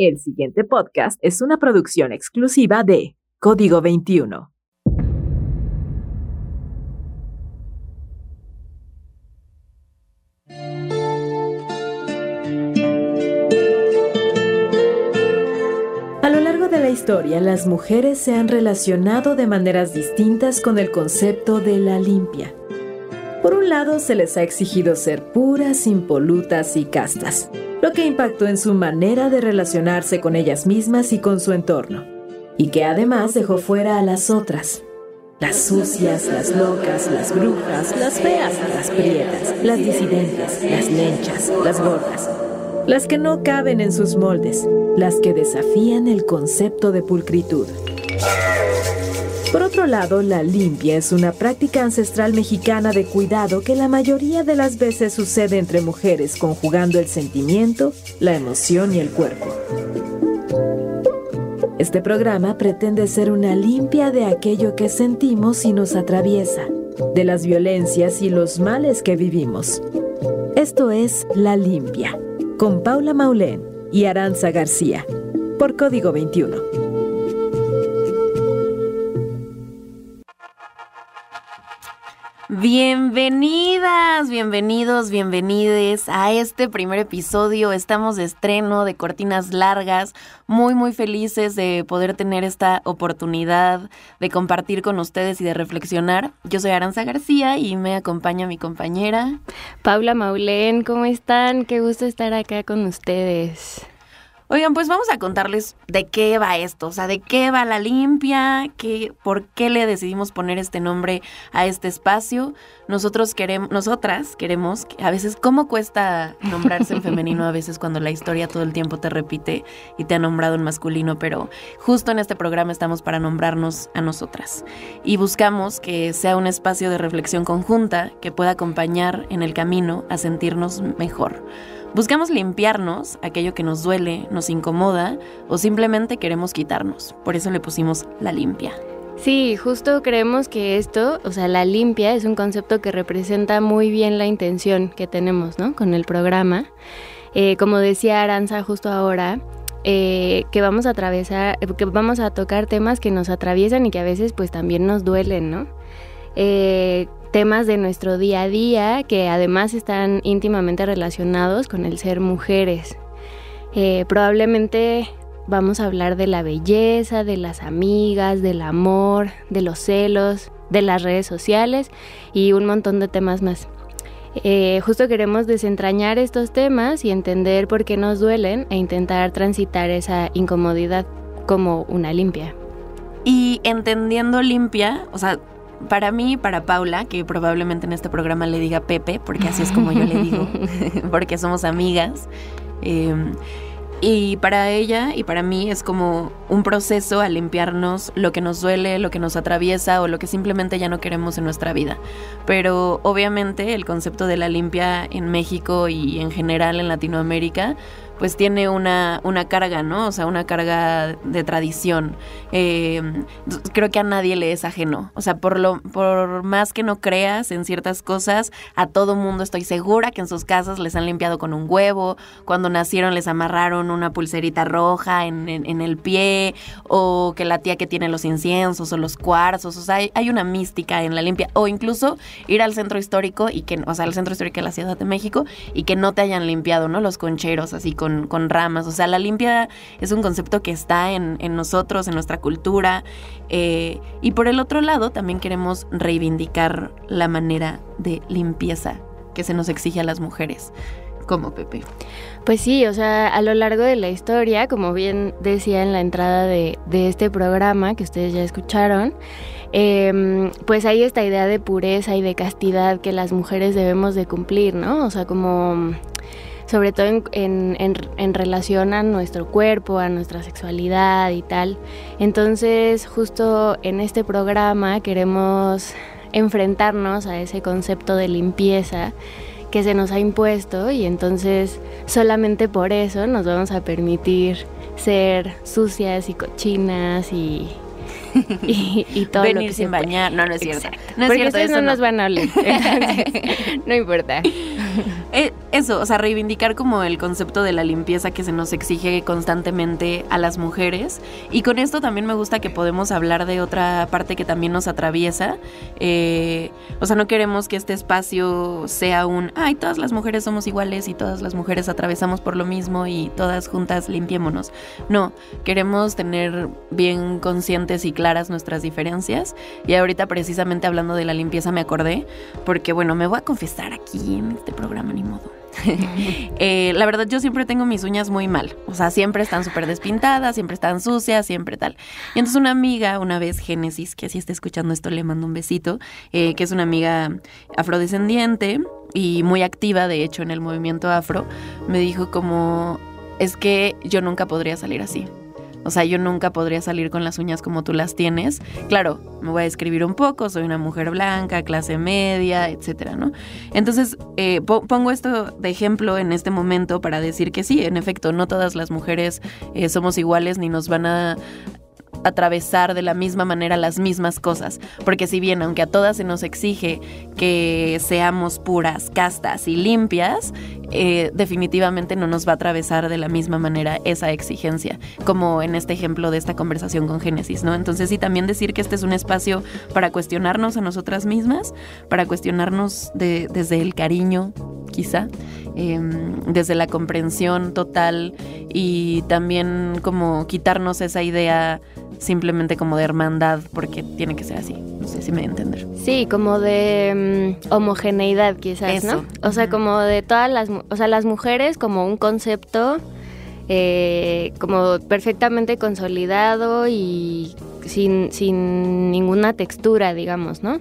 El siguiente podcast es una producción exclusiva de Código 21. A lo largo de la historia, las mujeres se han relacionado de maneras distintas con el concepto de la limpia. Por un lado, se les ha exigido ser puras, impolutas y castas lo que impactó en su manera de relacionarse con ellas mismas y con su entorno, y que además dejó fuera a las otras, las sucias, las locas, las brujas, las feas, las prietas, las disidentes, las lenchas, las gordas, las que no caben en sus moldes, las que desafían el concepto de pulcritud. Por otro lado, la limpia es una práctica ancestral mexicana de cuidado que la mayoría de las veces sucede entre mujeres conjugando el sentimiento, la emoción y el cuerpo. Este programa pretende ser una limpia de aquello que sentimos y nos atraviesa, de las violencias y los males que vivimos. Esto es La Limpia, con Paula Maulén y Aranza García, por Código 21. Bienvenidas, bienvenidos, bienvenides a este primer episodio. Estamos de estreno de Cortinas Largas, muy muy felices de poder tener esta oportunidad de compartir con ustedes y de reflexionar. Yo soy Aranza García y me acompaña mi compañera Paula Maulén. ¿Cómo están? Qué gusto estar acá con ustedes. Oigan, pues vamos a contarles de qué va esto, o sea, de qué va la limpia, qué, por qué le decidimos poner este nombre a este espacio. Nosotros queremos, nosotras queremos, a veces, ¿cómo cuesta nombrarse en femenino a veces cuando la historia todo el tiempo te repite y te ha nombrado en masculino? Pero justo en este programa estamos para nombrarnos a nosotras y buscamos que sea un espacio de reflexión conjunta que pueda acompañar en el camino a sentirnos mejor. Buscamos limpiarnos aquello que nos duele, nos incomoda o simplemente queremos quitarnos. Por eso le pusimos la limpia. Sí, justo creemos que esto, o sea, la limpia es un concepto que representa muy bien la intención que tenemos, ¿no? Con el programa. Eh, como decía Aranza justo ahora, eh, que vamos a atravesar, que vamos a tocar temas que nos atraviesan y que a veces pues también nos duelen, ¿no? Eh, temas de nuestro día a día que además están íntimamente relacionados con el ser mujeres. Eh, probablemente vamos a hablar de la belleza, de las amigas, del amor, de los celos, de las redes sociales y un montón de temas más. Eh, justo queremos desentrañar estos temas y entender por qué nos duelen e intentar transitar esa incomodidad como una limpia. Y entendiendo limpia, o sea, para mí, para Paula, que probablemente en este programa le diga Pepe, porque así es como yo le digo, porque somos amigas. Em, y para ella y para mí es como un proceso a limpiarnos lo que nos duele, lo que nos atraviesa o lo que simplemente ya no queremos en nuestra vida. Pero obviamente el concepto de la limpia en México y en general en Latinoamérica pues tiene una, una carga, ¿no? O sea, una carga de tradición. Eh, creo que a nadie le es ajeno. O sea, por, lo, por más que no creas en ciertas cosas, a todo mundo estoy segura que en sus casas les han limpiado con un huevo, cuando nacieron les amarraron una pulserita roja en, el pie, o que la tía que tiene los inciensos o los cuarzos, o sea, hay, hay, una mística en la limpia, o incluso ir al centro histórico y que, o sea, al centro histórico de la Ciudad de México y que no te hayan limpiado, ¿no? Los concheros así con con, ramas. O sea, la limpia es un concepto que está en, nosotros, en nuestra cultura. Eh, y por el otro lado, también queremos reivindicar la manera de limpieza que se nos exige a las mujeres. como Pepe? Pues sí, o sea, a lo largo de la historia, como bien decía en la entrada de, este programa que ustedes ya escucharon, em, pues hay esta idea de pureza y de castidad que las mujeres debemos de cumplir, ¿no? O sea, como sobre todo en, en, relación a nuestro cuerpo, a nuestra sexualidad y tal. Entonces, justo en este programa queremos enfrentarnos a ese concepto de limpieza que se nos ha impuesto y entonces solamente por eso nos vamos a permitir ser sucias y cochinas y, y, todo Venir lo que sin bañar, no, no es cierto. No es Porque cierto, eso no, nos van a oler. no importa. Eh, eso, o sea, reivindicar como el concepto de la limpieza que se nos exige constantemente a las mujeres. Y con esto también me gusta que podemos hablar de otra parte que también nos atraviesa. Eh, o sea, no queremos que este espacio sea un, ay, todas las mujeres somos iguales y todas las mujeres atravesamos por lo mismo y todas juntas limpiémonos. No, queremos tener bien conscientes y claras nuestras diferencias. Y ahorita precisamente hablando de la limpieza me acordé, porque bueno, me voy a confesar aquí en este programa, ni modo. Eh, la verdad, yo siempre tengo mis uñas muy mal. O sea, siempre están súper despintadas, siempre están sucias, siempre tal. Y entonces una amiga, una vez, Génesis, que si está escuchando esto, le mando un besito, eh, que es una amiga afrodescendiente y muy activa, de hecho, en el movimiento afro, me dijo como, es que yo nunca podría salir así. O sea, yo nunca podría salir con las uñas como tú las tienes. Claro, me voy a describir un poco, soy una mujer blanca, clase media, etcétera, ¿no? Entonces, eh, pongo esto de ejemplo en este momento para decir que sí, en efecto, no todas las mujeres eh, somos iguales ni nos van a atravesar de la misma manera las mismas cosas, porque si bien aunque a todas se nos exige que seamos puras, castas y limpias, eh, definitivamente no nos va a atravesar de la misma manera esa exigencia, como en este ejemplo de esta conversación con Génesis, ¿no? Entonces sí, también decir que este es un espacio para cuestionarnos a nosotras mismas, para cuestionarnos desde el cariño, quizá, em, desde la comprensión total y también como quitarnos esa idea simplemente como de hermandad, porque tiene que ser así. No sé si me voy a entender. Sí, como de mm, homogeneidad quizás, ¿no? O sea, como de todas las, o sea, las mujeres como un concepto eh, como perfectamente consolidado y sin, sin ninguna textura, digamos, ¿no?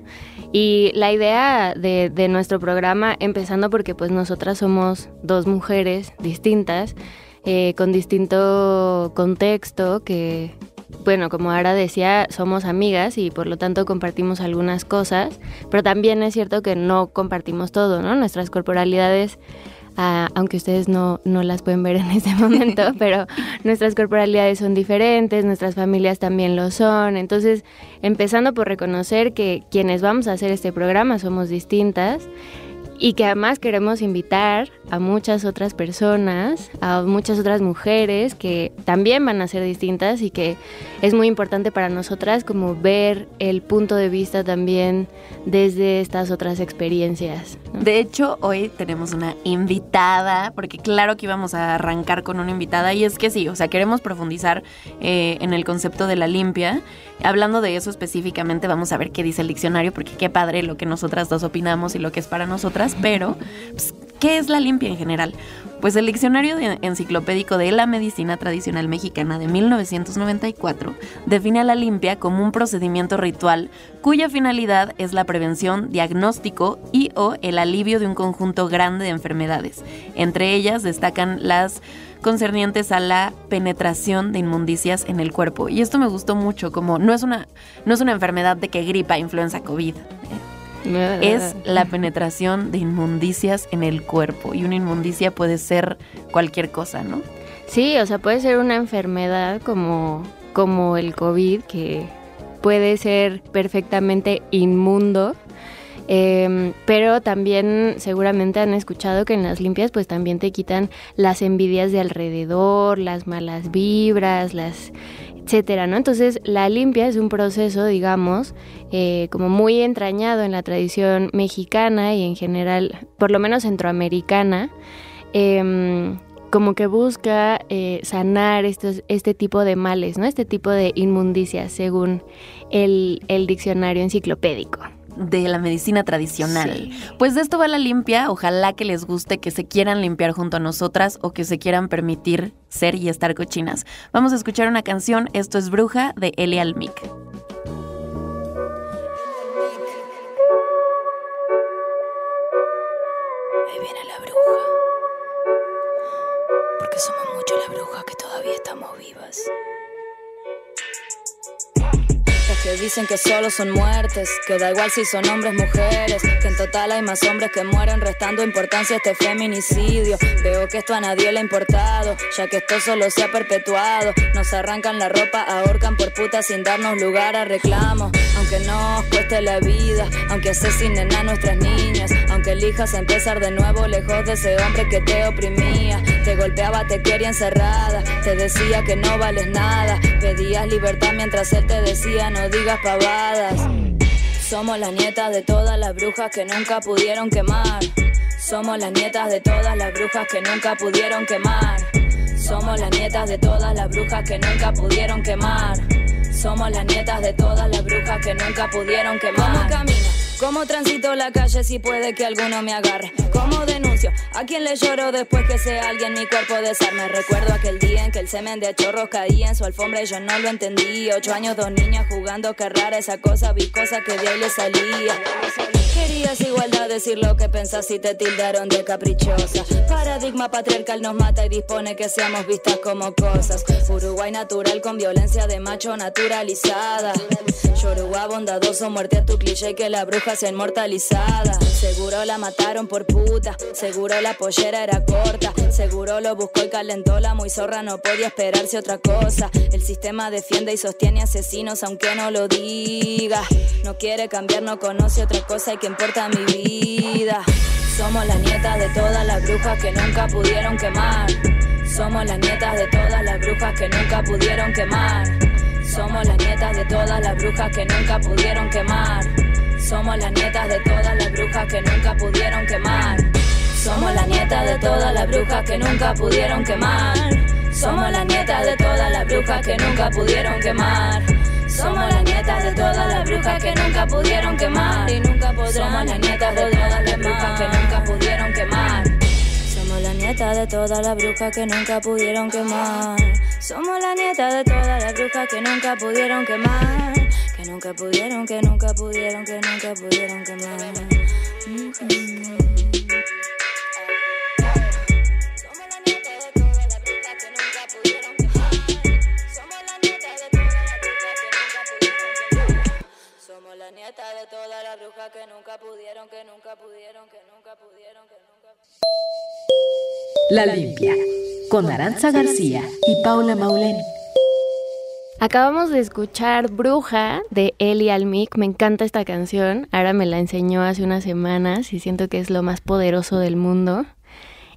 Y la idea de, de nuestro programa, empezando porque pues nosotras somos dos mujeres distintas, eh, con distinto contexto, que, bueno, como ahora decía, somos amigas y por lo tanto compartimos algunas cosas, pero también es cierto que no compartimos todo, ¿no? Nuestras corporalidades, ah, aunque ustedes no, no las pueden ver en este momento, pero nuestras corporalidades son diferentes, nuestras familias también lo son. Entonces, empezando por reconocer que quienes vamos a hacer este programa somos distintas y que además queremos invitar a muchas otras personas, a muchas otras mujeres que también van a ser distintas y que es muy importante para nosotras como ver el punto de vista también desde estas otras experiencias. De hecho, hoy tenemos una invitada, porque claro que íbamos a arrancar con una invitada y es que sí, o sea, queremos profundizar eh, en el concepto de la limpia. Hablando de eso específicamente, vamos a ver qué dice el diccionario, porque qué padre lo que nosotras dos opinamos y lo que es para nosotras, pero pues, ¿qué es la limpia en general? Pues el diccionario enciclopédico de la medicina tradicional mexicana de 1994 define a la limpia como un procedimiento ritual cuya finalidad es la prevención, diagnóstico y o el alivio de un conjunto grande de enfermedades. Entre ellas destacan las concernientes a la penetración de inmundicias en el cuerpo. Y esto me gustó mucho, como no es una, no es una enfermedad de que gripa, influenza, COVID. es la penetración de inmundicias en el cuerpo. Y una inmundicia puede ser cualquier cosa, ¿no? Sí, o sea, puede ser una enfermedad como, como el COVID, que puede ser perfectamente inmundo Em, pero también seguramente han escuchado que en las limpias pues también te quitan las envidias de alrededor, las malas vibras, las etcétera, ¿no? Entonces la limpia es un proceso, digamos, eh, como muy entrañado en la tradición mexicana y en general, por lo menos centroamericana, em, como que busca eh, sanar estos, este tipo de males, ¿no? Este tipo de inmundicias, según el diccionario enciclopédico de la medicina tradicional. Pues de esto va la limpia, ojalá que les guste, que se quieran limpiar junto a nosotras o que se quieran permitir ser y estar cochinas. Vamos a escuchar una canción, esto es Bruja de Elia Almic. Ahí viene la bruja. Porque somos mucho la bruja que todavía estamos vivas. Que dicen que solo son muertes, que da igual si son hombres, mujeres, que en total hay más hombres que mueren, restando importancia a este feminicidio. Veo que esto a nadie le ha importado, ya que esto solo se ha perpetuado. Nos arrancan la ropa, ahorcan por puta sin darnos lugar a reclamo. Aunque nos cueste la vida, aunque asesinen a nuestras niñas, aunque elijas empezar de nuevo lejos de ese hombre que te oprimía. Te golpeaba, te quería encerrada, te decía que no vales nada, pedías libertad mientras él te decía no Somos las nietas de todas las brujas que nunca pudieron quemar. Somos las nietas de todas las brujas que nunca pudieron quemar. Somos las nietas de todas las brujas que nunca pudieron quemar. Somos las nietas de todas las brujas que nunca pudieron quemar. ¿Cómo transito la calle si puede que alguno me agarre? ¿Cómo denuncio? ¿A quién le lloro después que sea alguien mi cuerpo desarme? Recuerdo aquel día en que el semen de chorros caía en su alfombra y yo no lo entendí. Ocho años, dos niñas jugando, qué rara esa cosa viscosa que de ahí le salía. Querías igualdad, decir lo que pensás y te tildaron de caprichosa. Paradigma patriarcal nos mata y dispone que seamos vistas como cosas. Uruguay natural con violencia de macho naturalizada. Yoruba bondadoso, muerte a tu cliché que la bruja sea inmortalizada. Seguro la mataron por puta, seguro la pollera era corta. Seguro lo buscó y calentó la muy zorra, no podía esperarse otra cosa. El sistema defiende y sostiene asesinos aunque no lo diga. No quiere cambiar, no conoce otra cosa y que importa mi vida. Somos las nietas de todas las brujas que nunca pudieron quemar. Somos las nietas de todas las brujas que nunca pudieron quemar. Somos las nietas de todas las brujas que nunca pudieron quemar. Somos las nietas de todas las brujas que nunca pudieron quemar. Somos las nietas de todas las brujas que nunca pudieron quemar. Somos las nietas de todas las brujas que nunca pudieron quemar. Somos las nietas de todas las brujas que nunca pudieron quemar y nunca podrán. Somos las nietas de todas las brujas que nunca pudieron quemar. Nietas de todas las brujas que nunca pudieron quemar. Somos las nietas de todas las brujas que nunca pudieron quemar. Que nunca pudieron, que nunca pudieron, que nunca pudieron quemar. Mm-hmm. Somos Somos las nietas de todas las brujas que nunca pudieron, que nunca pudieron, que nunca pudieron, que nunca La Limpia, con Aranza García y Paula Maulén. Acabamos de escuchar Bruja de Eli Almic. Me encanta esta canción. Ahora me la enseñó hace unas semanas y siento que es lo más poderoso del mundo.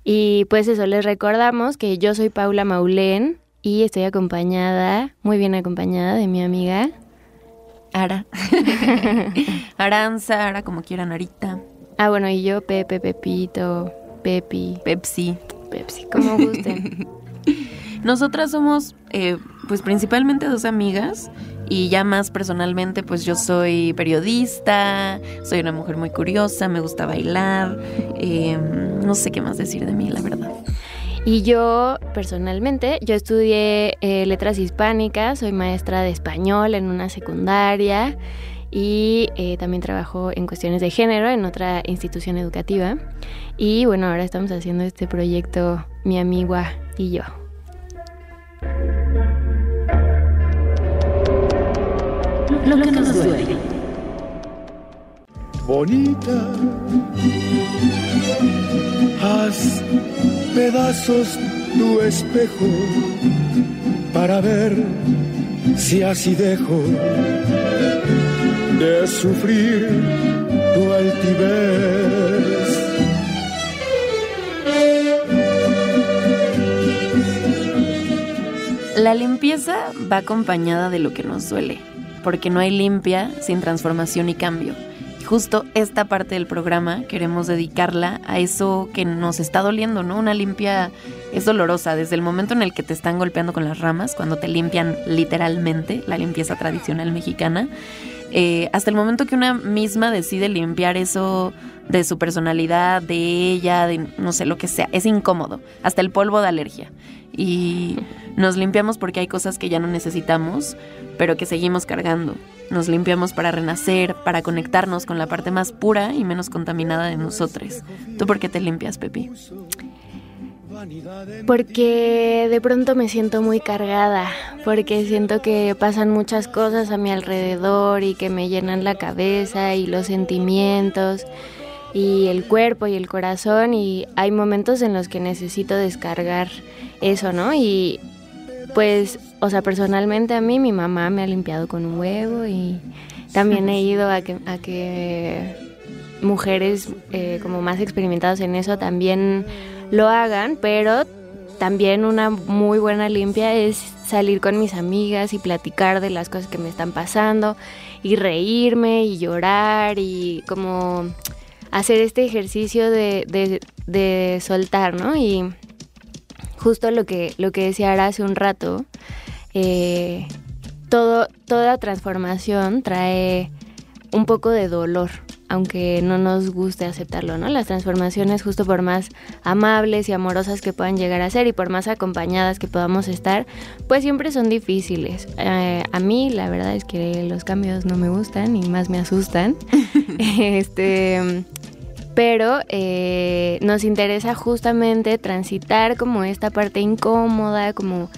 Y pues eso, les recordamos que yo soy Paula Maulén y estoy acompañada, muy bien acompañada de mi amiga Ara. Aranza, Ara, como quieran, Arita. Ah, bueno, y yo, Pepe, Pepito, Pepi. Pepsi. Pepsi, como gusten. Nosotras somos, eh, pues principalmente dos amigas y ya más personalmente, pues yo soy periodista, soy una mujer muy curiosa, me gusta bailar, eh, no sé qué más decir de mí, la verdad. Y yo, personalmente, yo estudié eh, letras hispánicas, soy maestra de español en una secundaria y eh, también trabajo en cuestiones de género en otra institución educativa. Y bueno, ahora estamos haciendo este proyecto mi amiga y yo. Lo que nos duele. Bonita, haz pedazos tu espejo para ver si así dejo de sufrir tu altivez. La limpieza va acompañada de lo que nos duele, porque no hay limpia sin transformación y cambio. Justo esta parte del programa queremos dedicarla a eso que nos está doliendo, ¿no? Una limpia es dolorosa desde el momento en el que te están golpeando con las ramas, cuando te limpian literalmente, la limpieza tradicional mexicana, eh, hasta el momento que una misma decide limpiar eso de su personalidad, de ella, de no sé lo que sea, es incómodo, hasta el polvo de alergia. Y nos limpiamos porque hay cosas que ya no necesitamos, pero que seguimos cargando. Nos limpiamos para renacer, para conectarnos con la parte más pura y menos contaminada de nosotros. ¿Tú por qué te limpias, Pepi? Porque de pronto me siento muy cargada, porque siento que pasan muchas cosas a mi alrededor y que me llenan la cabeza y los sentimientos y el cuerpo y el corazón y hay momentos en los que necesito descargar eso, ¿no? Y pues, o sea, personalmente a mí mi mamá me ha limpiado con un huevo y también he ido a que, a que mujeres eh, como más experimentadas en eso también lo hagan, pero también una muy buena limpia es salir con mis amigas y platicar de las cosas que me están pasando y reírme y llorar y como hacer este ejercicio de, de, soltar, ¿no? Y justo lo que, lo que decía Ara hace un rato, eh, todo, toda transformación trae un poco de dolor, aunque no nos guste aceptarlo, ¿no? Las transformaciones, justo por más amables y amorosas que puedan llegar a ser y por más acompañadas que podamos estar, pues siempre son difíciles. Eh, a mí, la verdad es que los cambios no me gustan y más me asustan. este. Pero eh, nos interesa justamente transitar como esta parte incómoda, como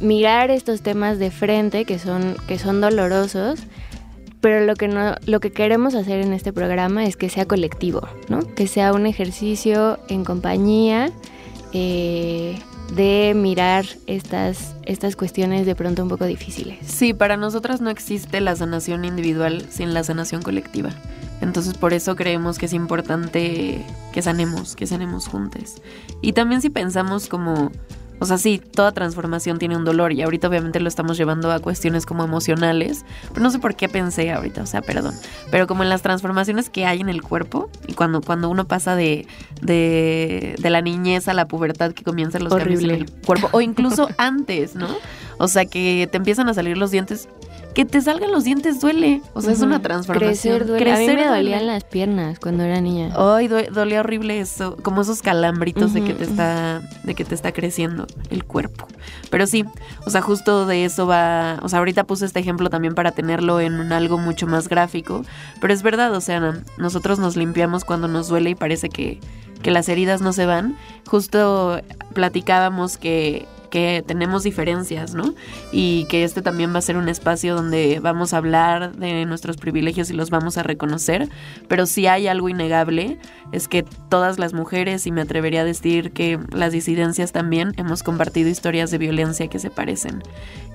mirar estos temas de frente que son, que son dolorosos pero lo que no lo que queremos hacer en este programa es que sea colectivo no que sea un ejercicio en compañía eh, de mirar estas estas cuestiones de pronto un poco difíciles. Sí para nosotras no existe la sanación individual sin la sanación colectiva. Entonces por eso creemos que es importante que sanemos que sanemos juntos y también si pensamos como o sea, sí, toda transformación tiene un dolor y ahorita obviamente lo estamos llevando a cuestiones como emocionales, pero no sé por qué pensé ahorita, o sea, perdón, pero como en las transformaciones que hay en el cuerpo y cuando, cuando uno pasa de, de, de la niñez a la pubertad que comienzan los cambios en el cuerpo, o incluso antes, ¿no? O sea, que te empiezan a salir los dientes que te salgan los dientes duele. O sea, es una transformación. Crecer duele. a mí me dolían las piernas cuando era niña. Ay, dolía horrible eso, como esos calambritos de que te está de que te está creciendo el cuerpo. Pero sí, o sea, justo de eso va, o sea, ahorita puse este ejemplo también para tenerlo en algo mucho más gráfico, pero es verdad, o sea, nosotros nos limpiamos cuando nos duele y parece que que las heridas no se van. Justo platicábamos que que tenemos diferencias, ¿no? Y que este también va a ser un espacio donde vamos a hablar de nuestros privilegios y los vamos a reconocer, pero si hay algo innegable es que todas las mujeres, y me atrevería a decir que las disidencias también, hemos compartido historias de violencia que se parecen.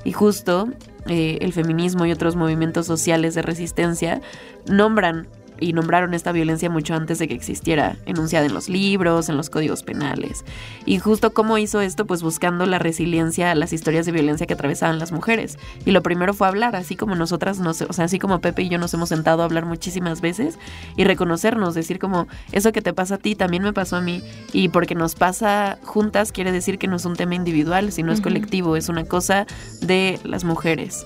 Y justo eh, el feminismo y otros movimientos sociales de resistencia nombran y nombraron esta violencia mucho antes de que existiera enunciada en los libros, en los códigos penales. Y justo cómo hizo esto, pues buscando la resiliencia a las historias de violencia que atravesaban las mujeres. Y lo primero fue hablar, así como nosotras, nos, o sea, así como Pepe y yo nos hemos sentado a hablar muchísimas veces y reconocernos, decir como, eso que te pasa a ti también me pasó a mí. Y porque nos pasa juntas quiere decir que no es un tema individual, sino es colectivo, es una cosa de las mujeres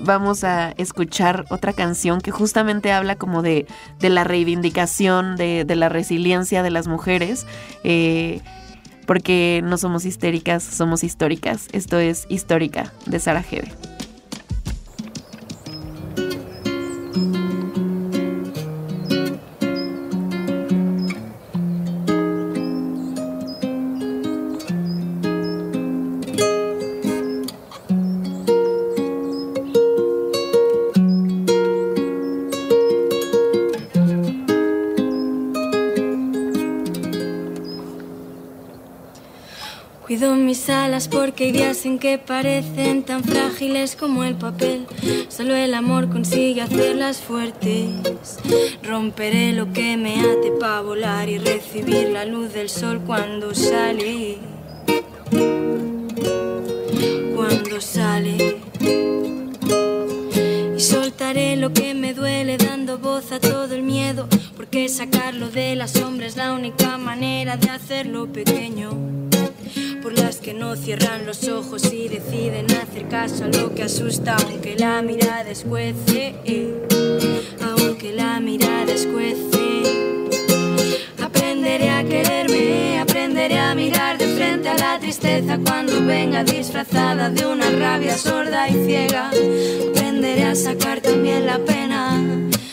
vamos a escuchar otra canción que justamente habla como de, la reivindicación, de, la resiliencia de las mujeres. Eh, porque no somos histéricas, somos históricas. Esto es Histórica de Sara Hebe. porque hay días en que parecen tan frágiles como el papel. Solo el amor consigue hacerlas fuertes. Romperé lo que me ate para volar y recibir la luz del sol cuando sale. Cuando sale. Y soltaré lo que me duele dando voz a todo el miedo. Porque sacarlo de la sombra es la única manera de hacerlo pequeño las cierran los ojos y deciden hacer caso a lo que asusta, aunque la mirada escuece, aunque la mirada escuece. Aprenderé a quererme, aprenderé a mirar de frente a la tristeza cuando venga disfrazada de una rabia sorda y ciega. Aprenderé a sacar también la pena,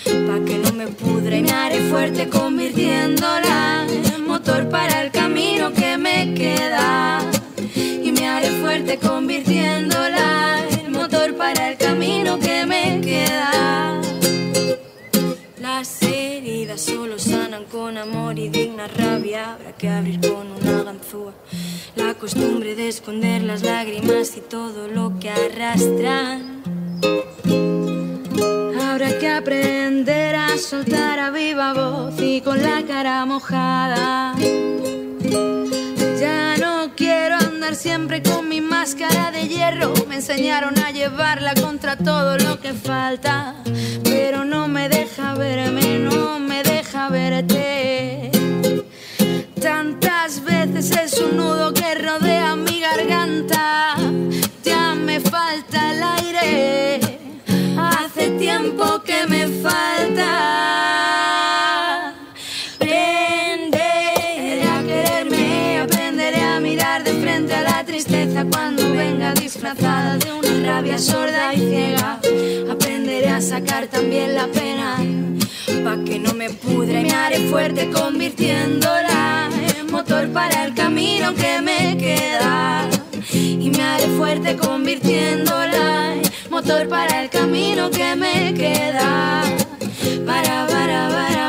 pa' que no me y me haré fuerte convirtiéndola motor para el camino que me queda. Y me haré fuerte convirtiéndola en motor para el camino que me queda. Las heridas solo sanan con amor y digna rabia. Habrá que abrir con una ganzúa. La costumbre de esconder las lágrimas y todo lo que arrastran. Habrá que aprender a soltar a viva voz y con la cara mojada. Ya no quiero siempre con mi máscara de hierro. Me enseñaron a llevarla contra todo lo que falta. Pero no me deja verme, no me deja verte. Tantas veces es un nudo que rodea mi sorda y ciega. Aprenderé a sacar también la pena, pa' que no me pudre y me haré fuerte convirtiéndola en motor para el camino que me queda. Y me haré fuerte convirtiéndola en motor para el camino que me queda. Para, para, para.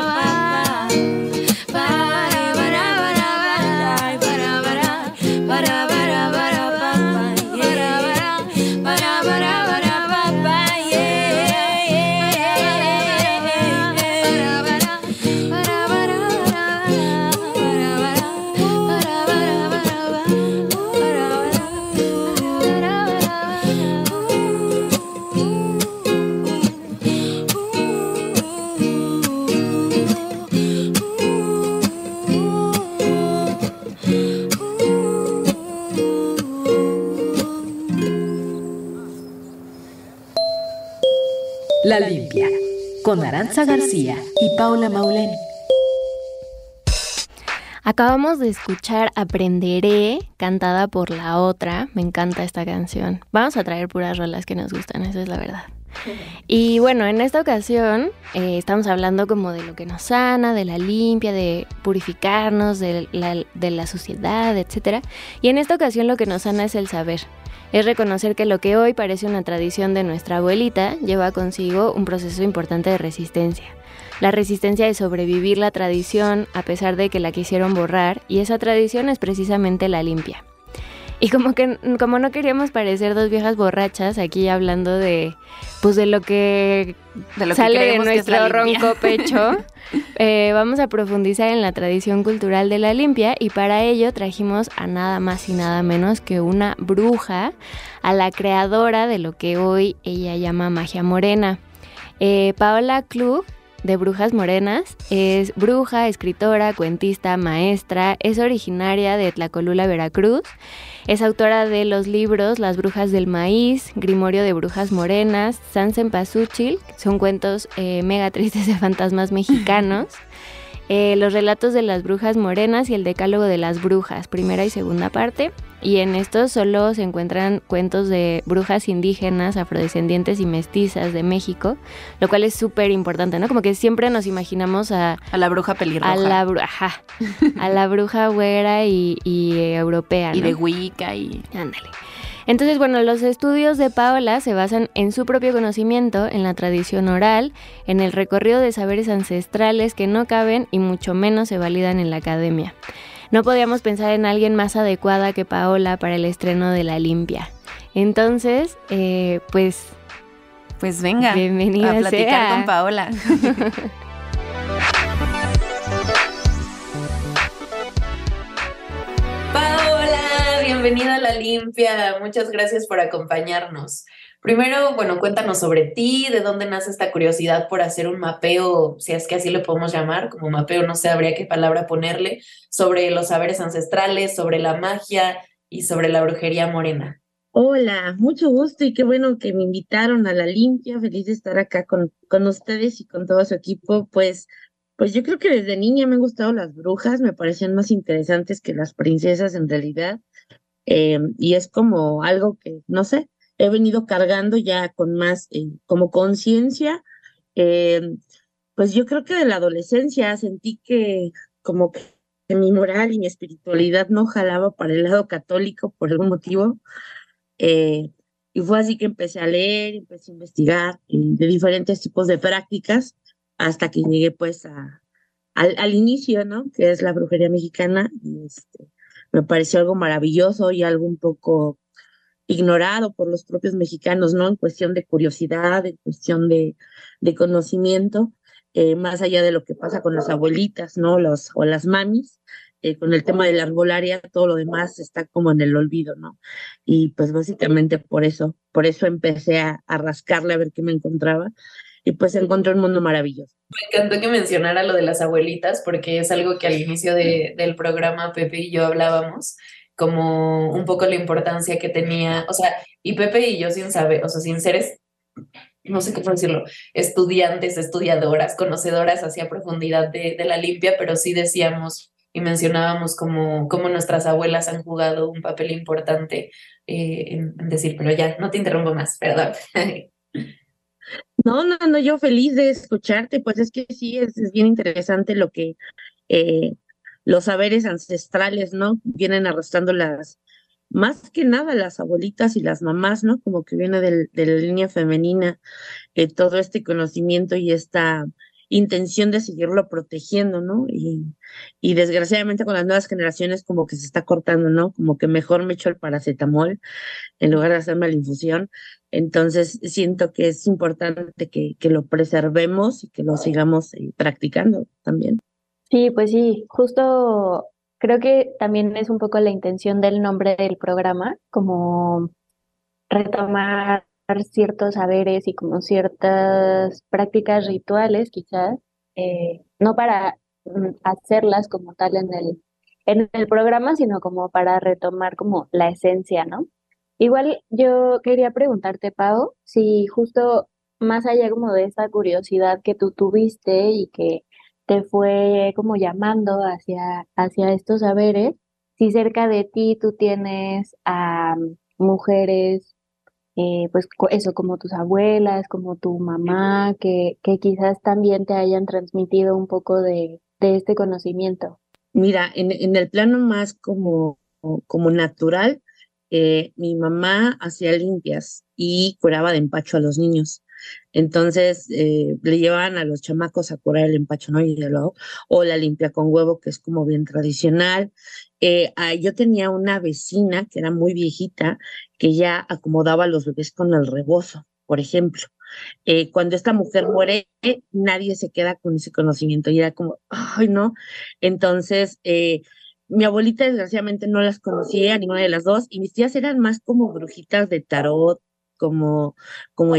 Con Aranza García y Paula Maulén. Acabamos de escuchar Aprenderé, cantada por la otra. Me encanta esta canción. Vamos a traer puras rolas que nos gustan, eso es la verdad. Y bueno, en esta ocasión eh, estamos hablando como de lo que nos sana, de la limpia, de purificarnos, de la, de suciedad, etc. Y en esta ocasión lo que nos sana es el saber. Es reconocer que lo que hoy parece una tradición de nuestra abuelita lleva consigo un proceso importante de resistencia. La resistencia de sobrevivir la tradición a pesar de que la quisieron borrar y esa tradición es precisamente la limpia. Y como que como no queríamos parecer dos viejas borrachas aquí hablando de pues de lo que, De lo que sale de que nuestro ronco pecho, eh, vamos a profundizar en la tradición cultural de la limpia y para ello trajimos a nada más y nada menos que una bruja, a la creadora de lo que hoy ella llama magia morena. Eh, Paola Klug de Brujas Morenas es bruja, escritora, cuentista, maestra, es originaria de Tlacolula, Veracruz. Es autora de los libros Las Brujas del Maíz, Grimorio de Brujas Morenas, San Cempasúchil, son cuentos eh, mega tristes de fantasmas mexicanos. eh, los relatos de las brujas morenas y el decálogo de las brujas, primera y segunda parte. Y en estos solo se encuentran cuentos de brujas indígenas, afrodescendientes y mestizas de México, lo cual es súper importante, ¿no? Como que siempre nos imaginamos a, A la bruja pelirroja. a la, bru- ajá, a la bruja güera y, y, eh, europea, y ¿no? de Wicca y... Ándale. Entonces, bueno, los estudios de Paola se basan en su propio conocimiento, en la tradición oral, en el recorrido de saberes ancestrales que no caben y mucho menos se validan en la academia. No podíamos pensar en alguien más adecuada que Paola para el estreno de La Limpia. Entonces, eh, pues, Pues venga, Bienvenida a platicar sea. con Paola. bienvenida a La Limpia. Muchas gracias por acompañarnos. Primero, bueno, cuéntanos sobre ti, de dónde nace esta curiosidad por hacer un mapeo, si es que así lo podemos llamar, como mapeo, no sé, habría qué palabra ponerle, sobre los saberes ancestrales, sobre la magia y sobre la brujería morena. Hola, mucho gusto y qué bueno que me invitaron a la limpia. Feliz de estar acá con, con ustedes y con todo su equipo. Pues, pues yo creo que desde niña me han gustado las brujas, me parecían más interesantes que las princesas en realidad. Eh, y es como algo que, no sé, he venido cargando ya con más eh, como conciencia. Eh, pues yo creo que de la adolescencia sentí que como que mi moral y mi espiritualidad no jalaba para el lado católico por algún motivo. Eh, y fue así que empecé a leer, empecé a investigar de diferentes tipos de prácticas hasta que llegué pues a, al, al, inicio, ¿no? Que es la brujería mexicana. Y este, me pareció algo maravilloso y algo un poco ignorado por los propios mexicanos, ¿no? En cuestión de curiosidad, en cuestión de, de conocimiento, eh, más allá de lo que pasa con las abuelitas, ¿no? Los, o las mamis, eh, con el tema de la arbolaria, todo lo demás está como en el olvido, ¿no? Y pues básicamente por eso, por eso empecé a, a rascarle a ver qué me encontraba y pues encontré un mundo maravilloso. Me encantó que mencionara lo de las abuelitas porque es algo que al inicio de, del programa Pepe y yo hablábamos como un poco la importancia que tenía, o sea, y Pepe y yo sin saber, o sea, sin ser, no sé cómo decirlo, estudiantes, estudiadoras, conocedoras hacia profundidad de, de, la limpia, pero sí decíamos y mencionábamos como, como nuestras abuelas han jugado un papel importante eh, en, en decir, pero ya, no te interrumpo más, perdón. No, no, no, yo feliz de escucharte, pues es que sí, es, bien interesante lo que eh, los saberes ancestrales, ¿no? Vienen arrastrando las, más que nada las abuelitas y las mamás, ¿no? Como que viene de la línea femenina, todo este conocimiento y esta intención de seguirlo protegiendo, ¿no? Y, y desgraciadamente con las nuevas generaciones como que se está cortando, ¿no? Como que mejor me echo el paracetamol en lugar de hacerme la infusión. Entonces siento que es importante que, que lo preservemos y que lo sigamos eh, practicando también. Sí, pues sí, justo creo que también es un poco la intención del nombre del programa, como retomar ciertos saberes y como ciertas prácticas rituales quizás, eh, no para mm, hacerlas como tal en el, en el programa, sino como para retomar como la esencia, ¿no? Igual yo quería preguntarte, Pau, si justo más allá como de esa curiosidad que tú tuviste y que te fue como llamando hacia, hacia estos saberes, si cerca de ti tú tienes a mujeres eh, pues eso, como tus abuelas, como tu mamá, que, que quizás también te hayan transmitido un poco de, de este conocimiento? Mira, en, en, el plano más como, como natural, eh, mi mamá hacía limpias y curaba de empacho a los niños. Entonces eh, le llevaban a los chamacos a curar el empacho, ¿no? O la limpia con huevo, que es como bien tradicional. Eh, yo tenía una vecina que era muy viejita, que ya acomodaba a los bebés con el rebozo, por ejemplo. Eh, cuando esta mujer muere, nadie se queda con ese conocimiento y era como, ay, no. Entonces, mi abuelita desgraciadamente no las conocía, ninguna de las dos, y mis tías eran más como brujitas de tarot, como, como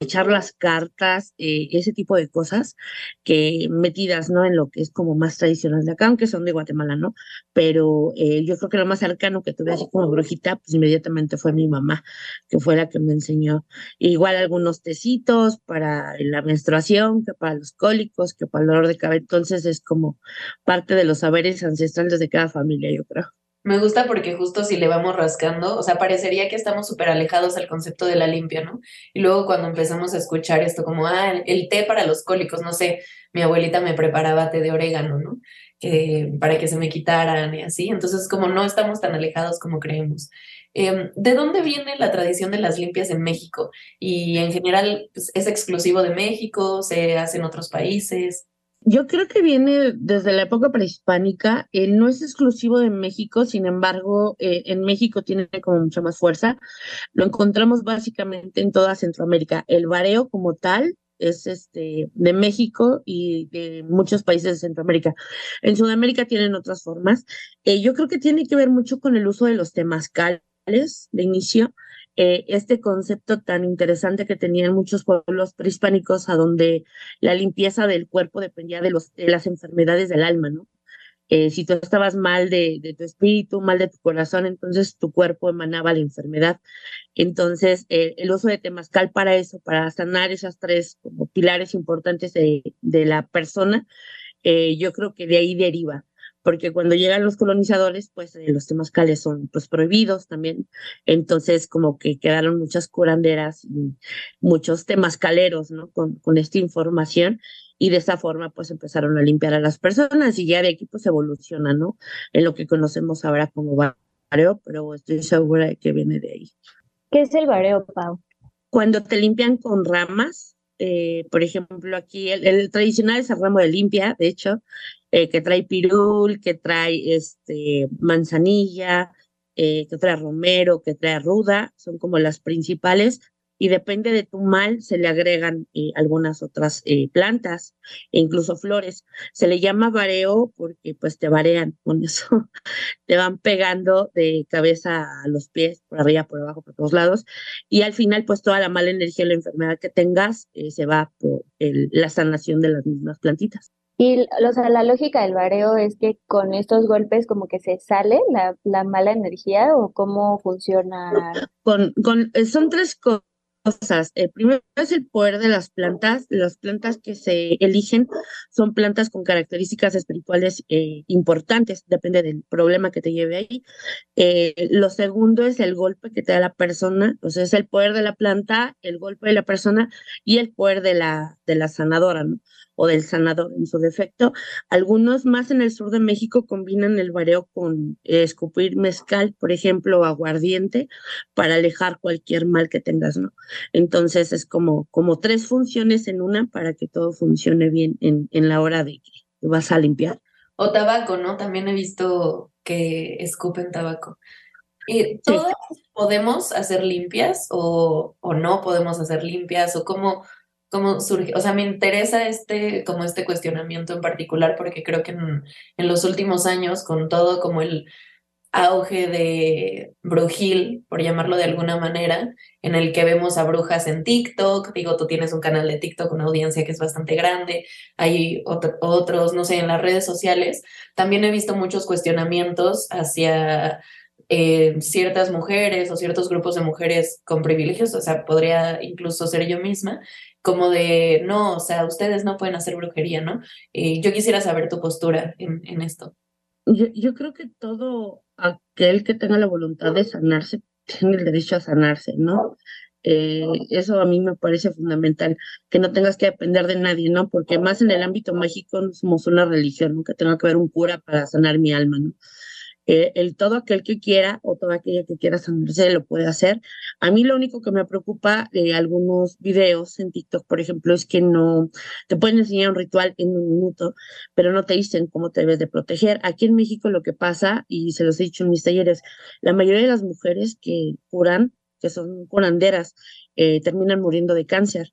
echar las cartas, eh, ese tipo de cosas que metidas, ¿no? En lo que es como más tradicional de acá, aunque son de Guatemala, ¿no? Pero eh, yo creo que lo más cercano que tuve así como brujita, pues inmediatamente fue mi mamá, que fue la que me enseñó. Igual algunos tecitos para la menstruación, que para los cólicos, que para el dolor de cabeza. Entonces es como parte de los saberes ancestrales de cada familia, yo creo. Me gusta porque justo si le vamos rascando, o sea, parecería que estamos súper alejados al concepto de la limpia, ¿no? Y luego cuando empezamos a escuchar esto como, ah, el té para los cólicos, no sé, mi abuelita me preparaba té de orégano, ¿no? Para que se me quitaran y así. Entonces, como no estamos tan alejados como creemos. Eh, ¿De dónde viene la tradición de las limpias en México? Y en general, pues, ¿es exclusivo de México? ¿Se hace en otros países? Yo creo que viene desde la época prehispánica, eh, no es exclusivo de México, sin embargo, eh, en México tiene como mucha más fuerza. Lo encontramos básicamente en toda Centroamérica. El vareo como tal es este de México y de muchos países de Centroamérica. En Sudamérica tienen otras formas. Eh, yo creo que tiene que ver mucho con el uso de los temazcales de inicio eh, este concepto tan interesante que tenían muchos pueblos prehispánicos, a donde la limpieza del cuerpo dependía de, los, de las enfermedades del alma, ¿no? Eh, si tú estabas mal de, de, tu espíritu, mal de tu corazón, entonces tu cuerpo emanaba la enfermedad. Entonces, eh, el uso de temazcal para eso, para sanar esas tres pilares importantes de, de la persona, yo creo que de ahí deriva porque cuando llegan los colonizadores, pues eh, los temazcales son pues prohibidos también, entonces como que quedaron muchas curanderas y muchos temazcaleros, ¿no? Con, con esta información y de esa forma pues empezaron a limpiar a las personas y ya de aquí pues evoluciona, ¿no? En lo que conocemos ahora como bareo, pero estoy segura de que viene de ahí. ¿Qué es el bareo, Pau? Cuando te limpian con ramas, eh, por ejemplo, aquí el, tradicional es el ramo de limpia, de hecho, eh, que trae pirul, que trae este, manzanilla, eh, que trae romero, que trae ruda, son como las principales, y depende de tu mal, se le agregan eh, algunas otras plantas e incluso flores. Se le llama vareo porque pues te varean con eso, te van pegando de cabeza a los pies, por arriba, por abajo, por todos lados, y al final pues toda la mala energía, la enfermedad que tengas se va por la sanación de las mismas plantitas. Y o sea, la lógica del vareo es que con estos golpes como que se sale la, la mala energía o cómo funciona. Con, con, son tres cosas. El primero es el poder de las plantas. Las plantas que se eligen son plantas con características espirituales eh, importantes, depende del problema que te lleve ahí. Eh, lo segundo es el golpe que te da la persona, o sea, es el poder de la planta, el golpe de la persona y el poder de la, de la sanadora, ¿no? O del sanador en su defecto. Algunos más en el sur de México combinan el vareo con eh, escupir mezcal, por ejemplo, aguardiente, para alejar cualquier mal que tengas, ¿no? Entonces es como, como tres funciones en una para que todo funcione bien en, en la hora de que vas a limpiar. O tabaco, ¿no? También he visto que escupen tabaco. ¿Y todas podemos hacer limpias o, o no podemos hacer limpias? ¿O cómo, cómo surge, o sea, me interesa este, como este cuestionamiento en particular, porque creo que en, los últimos años, con todo como el auge de brujil, por llamarlo de alguna manera, en el que vemos a brujas en TikTok, digo, tú tienes un canal de TikTok, una audiencia que es bastante grande, hay otros, no sé, en las redes sociales, también he visto muchos cuestionamientos hacia eh, ciertas mujeres o ciertos grupos de mujeres con privilegios, o sea, podría incluso ser yo misma, como de, no, o sea, ustedes no pueden hacer brujería, ¿no? Eh, yo quisiera saber tu postura en, esto. Yo, yo, creo que todo aquel que tenga la voluntad de sanarse tiene el derecho a sanarse, ¿no? Eh, eso a mí me parece fundamental, que no tengas que depender de nadie, ¿no? Porque más en el ámbito mágico no somos una religión, ¿no? Que tenga que haber un cura para sanar mi alma, ¿no? Eh, el todo aquel que quiera o toda aquella que quiera sanarse lo puede hacer. A mí lo único que me preocupa de algunos videos en TikTok, por ejemplo, es que no te pueden enseñar un ritual en un minuto, pero no te dicen cómo te debes de proteger. Aquí en México lo que pasa, y se los he dicho en mis talleres, la mayoría de las mujeres que curan, que son curanderas, eh, terminan muriendo de cáncer.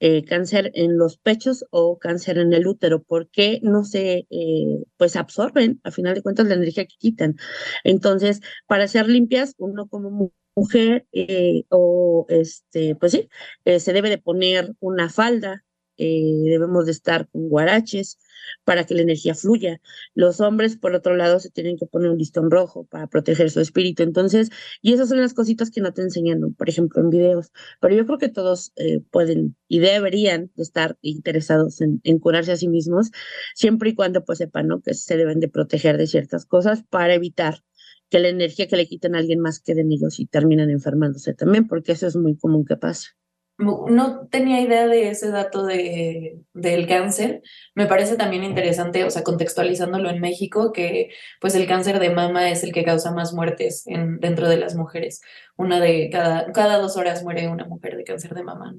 Eh, cáncer en los pechos o cáncer en el útero, porque no se, eh, pues absorben, a final de cuentas, la energía que quitan. Entonces, para ser limpias, uno como mujer, eh, o este, pues sí, se debe de poner una falda, debemos de estar con guaraches, para que la energía fluya. Los hombres, por otro lado, se tienen que poner un listón rojo para proteger su espíritu. Entonces, y esas son las cositas que no te enseñan, por ejemplo, en videos. Pero yo creo que todos eh, pueden y deberían estar interesados en, curarse a sí mismos, siempre y cuando pues sepan que se deben de proteger de ciertas cosas para evitar que la energía que le quiten a alguien más quede en ellos y terminan enfermándose también, porque eso es muy común que pase no tenía idea de ese dato de, del cáncer. Me parece también interesante, o sea, contextualizándolo en México, que pues el cáncer de mama es el que causa más muertes en, dentro de las mujeres. Una de cada, cada dos horas muere una mujer de cáncer de mama.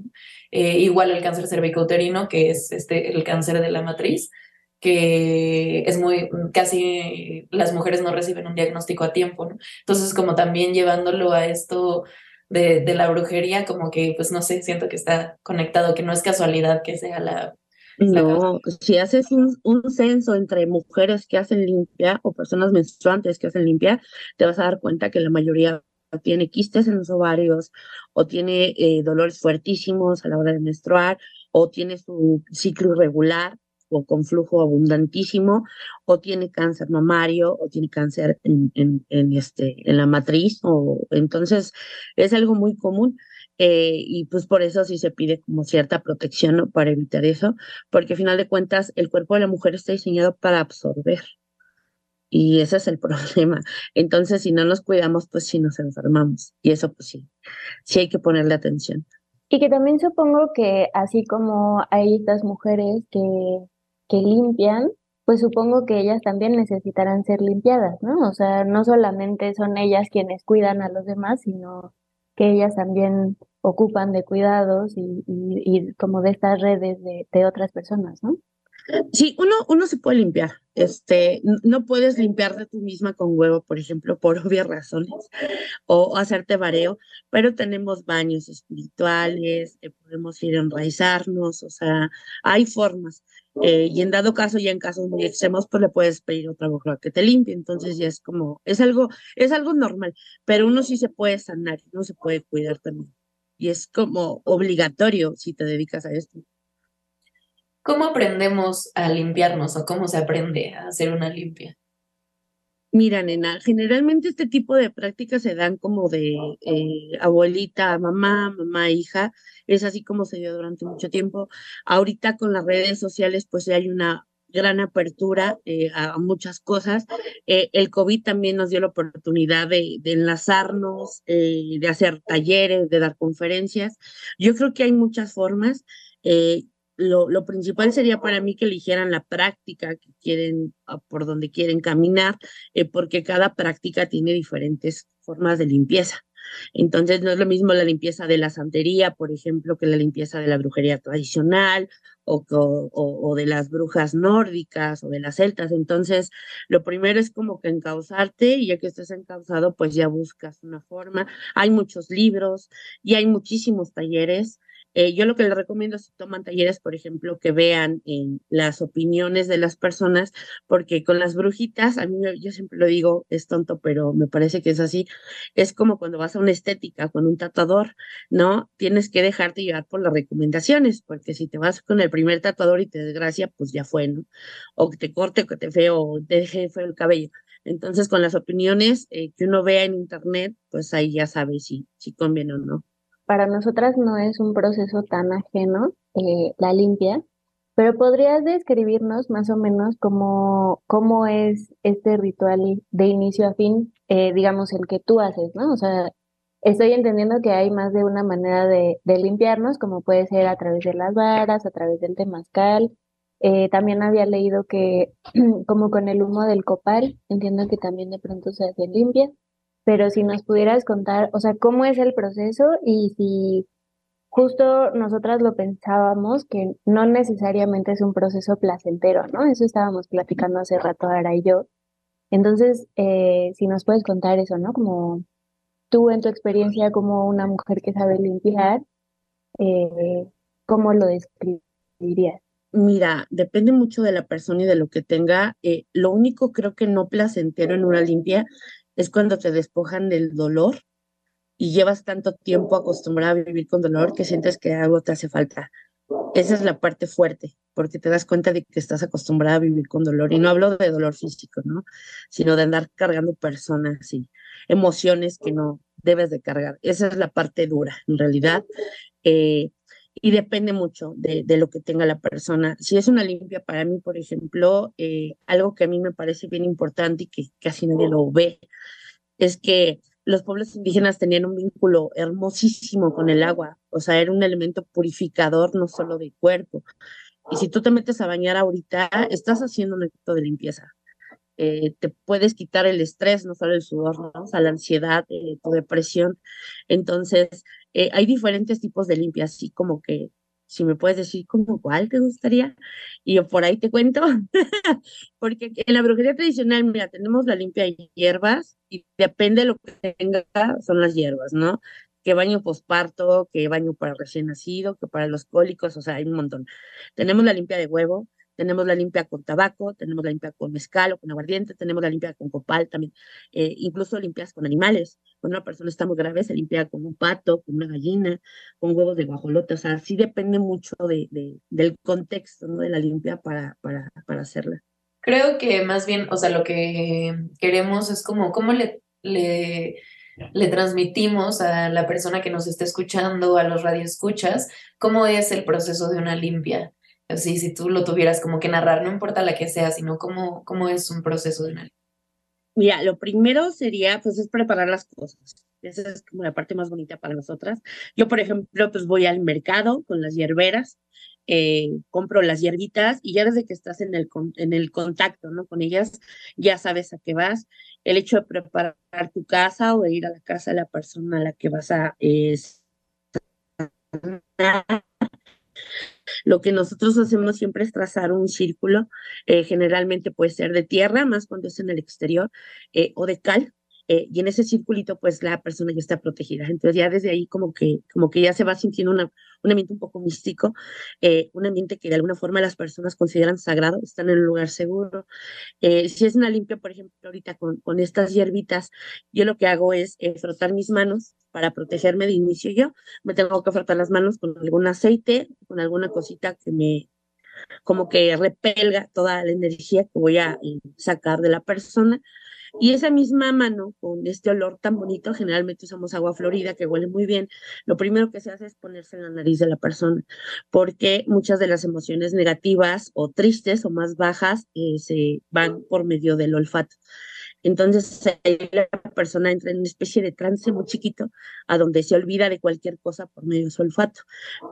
Eh, igual el cáncer cervicouterino, que es este, el cáncer de la matriz, que es muy, casi las mujeres no reciben un diagnóstico a tiempo, ¿no? Entonces, como también llevándolo a esto de, de, la brujería, como que, pues no sé, siento que está conectado, que no es casualidad que sea la... no, si haces un, un, censo entre mujeres que hacen limpia o personas menstruantes que hacen limpia, te vas a dar cuenta que la mayoría tiene quistes en los ovarios o tiene eh, dolores fuertísimos a la hora de menstruar o tiene su ciclo irregular o con flujo abundantísimo, o tiene cáncer mamario, o tiene cáncer en, en, en este, en la matriz, o entonces es algo muy común. Eh, y pues por eso sí se pide como cierta protección para evitar eso, porque al final de cuentas el cuerpo de la mujer está diseñado para absorber. Y ese es el problema. Entonces, si no nos cuidamos, pues sí nos enfermamos. Y eso, pues sí, sí hay que ponerle atención. Y que también supongo que así como hay estas mujeres que, que limpian, pues supongo que ellas también necesitarán ser limpiadas, ¿no? O sea, no solamente son ellas quienes cuidan a los demás, sino que ellas también ocupan de cuidados y, y, y como de estas redes de, de otras personas, ¿no? Sí, uno, uno se puede limpiar. Este, no puedes limpiarte tú misma con huevo, por ejemplo, por obvias razones, o hacerte vareo, pero tenemos baños espirituales, eh, podemos ir a enraizarnos, o sea, hay formas. Eh, y en dado caso, ya en casos muy extremos, pues le puedes pedir otra mujer que te limpie. Entonces ya es como, es algo, es algo normal, pero uno sí se puede sanar, uno se puede cuidar también. Y es como obligatorio si te dedicas a esto. ¿Cómo aprendemos a limpiarnos o cómo se aprende a hacer una limpia? Mira, nena, generalmente este tipo de prácticas se dan como de eh, abuelita, mamá, mamá, hija. Es así como se dio durante mucho tiempo. Ahorita con las redes sociales, pues hay una gran apertura eh, a muchas cosas. Eh, el COVID también nos dio la oportunidad de, enlazarnos, eh, de hacer talleres, de dar conferencias. Yo creo que hay muchas formas. Lo, lo, principal sería para mí que eligieran la práctica que quieren, ah, por donde quieren caminar, eh, porque cada práctica tiene diferentes formas de limpieza. Entonces, no es lo mismo la limpieza de la santería, por ejemplo, que la limpieza de la brujería tradicional o, o, o, de las brujas nórdicas o de las celtas. Entonces, lo primero es como que encauzarte y ya que estés encauzado, pues ya buscas una forma. Hay muchos libros y hay muchísimos talleres. Eh, yo lo que les recomiendo si toman talleres, por ejemplo, que vean eh, las opiniones de las personas, porque con las brujitas, a mí yo siempre lo digo, es tonto, pero me parece que es así, es como cuando vas a una estética con un tatuador, ¿no? Tienes que dejarte llevar por las recomendaciones, porque si te vas con el primer tatuador y te desgracia, pues ya fue, ¿no? O que te corte, o que te feo, o te deje feo el cabello. Entonces, con las opiniones eh, que uno vea en internet, pues ahí ya sabes si, si conviene o no para nosotras no es un proceso tan ajeno eh, la limpia, pero podrías describirnos más o menos cómo, cómo es este ritual de inicio a fin, eh, digamos, el que tú haces, ¿no? O sea, estoy entendiendo que hay más de una manera de, limpiarnos, como puede ser a través de las varas, a través del temazcal. Eh, también había leído que como con el humo del copal, entiendo que también de pronto se hace limpia pero si nos pudieras contar, o sea, cómo es el proceso y si justo nosotras lo pensábamos que no necesariamente es un proceso placentero, ¿no? Eso estábamos platicando hace rato Ara y yo. Entonces, eh, si nos puedes contar eso, ¿no? Como tú en tu experiencia como una mujer que sabe limpiar, eh, ¿cómo lo describirías? Mira, depende mucho de la persona y de lo que tenga. Eh, lo único creo que no placentero en una limpia es cuando te despojan del dolor y llevas tanto tiempo acostumbrado a vivir con dolor que sientes que algo te hace falta. Esa es la parte fuerte, porque te das cuenta de que estás acostumbrada a vivir con dolor. Y no hablo de dolor físico, ¿no? Sino de andar cargando personas y emociones que no debes de cargar. Esa es la parte dura, en realidad. Eh, y depende mucho de, de, lo que tenga la persona. Si es una limpia para mí, por ejemplo, eh, algo que a mí me parece bien importante y que casi nadie lo ve, es que los pueblos indígenas tenían un vínculo hermosísimo con el agua, o sea, era un elemento purificador no solo de cuerpo. Y si tú te metes a bañar ahorita, estás haciendo un acto de limpieza. Eh, te puedes quitar el estrés, no solo el sudor, ¿no? o sea, la ansiedad, eh, tu depresión. Entonces, eh, hay diferentes tipos de limpia, así como que, si me puedes decir como cuál te gustaría, y yo por ahí te cuento, porque en la brujería tradicional, mira, tenemos la limpia de hierbas, y depende de lo que tenga, son las hierbas, ¿no? que baño posparto, que baño para recién nacido, que para los cólicos, o sea, hay un montón. Tenemos la limpia de huevo, tenemos la limpia con tabaco, tenemos la limpia con mezcal o con aguardiente, tenemos la limpia con copal también, eh, incluso limpias con animales. Cuando una persona está muy grave, se limpia con un pato, con una gallina, con huevos de guajolote, o sea, sí depende mucho de, de, del contexto, ¿no? De la limpia para, para, para hacerla. Creo que más bien, o sea, lo que queremos es como, ¿cómo le, le, le transmitimos a la persona que nos está escuchando, a los radioescuchas, cómo es el proceso de una limpia? Así, si tú lo tuvieras como que narrar, no importa la que sea, sino cómo, cómo es un proceso de una Mira, lo primero sería, pues, es preparar las cosas. Esa es como la parte más bonita para nosotras. Yo, por ejemplo, pues voy al mercado con las hierberas, eh, compro las hierbitas y ya desde que estás en el, en el contacto, ¿no? Con ellas, ya sabes a qué vas. El hecho de preparar tu casa o de ir a la casa de la persona a la que vas a eh, lo que nosotros hacemos siempre es trazar un círculo, eh, generalmente puede ser de tierra, más cuando es en el exterior, eh, o de cal, eh, y en ese circulito pues la persona ya está protegida. Entonces ya desde ahí como que, como que ya se va sintiendo una, un ambiente un poco místico, un ambiente que de alguna forma las personas consideran sagrado, están en un lugar seguro. si es una limpia, por ejemplo, ahorita con, con estas hierbitas, yo lo que hago es frotar mis manos para protegerme de inicio yo, me tengo que frotar las manos con algún aceite, con alguna cosita que me como que repelga toda la energía que voy a eh, sacar de la persona. Y esa misma mano, con este olor tan bonito, generalmente usamos agua florida que huele muy bien, lo primero que se hace es ponerse en la nariz de la persona, porque muchas de las emociones negativas o tristes o más bajas eh, se van por medio del olfato. Entonces la persona entra en una especie de trance muy chiquito, a donde se olvida de cualquier cosa por medio de su olfato.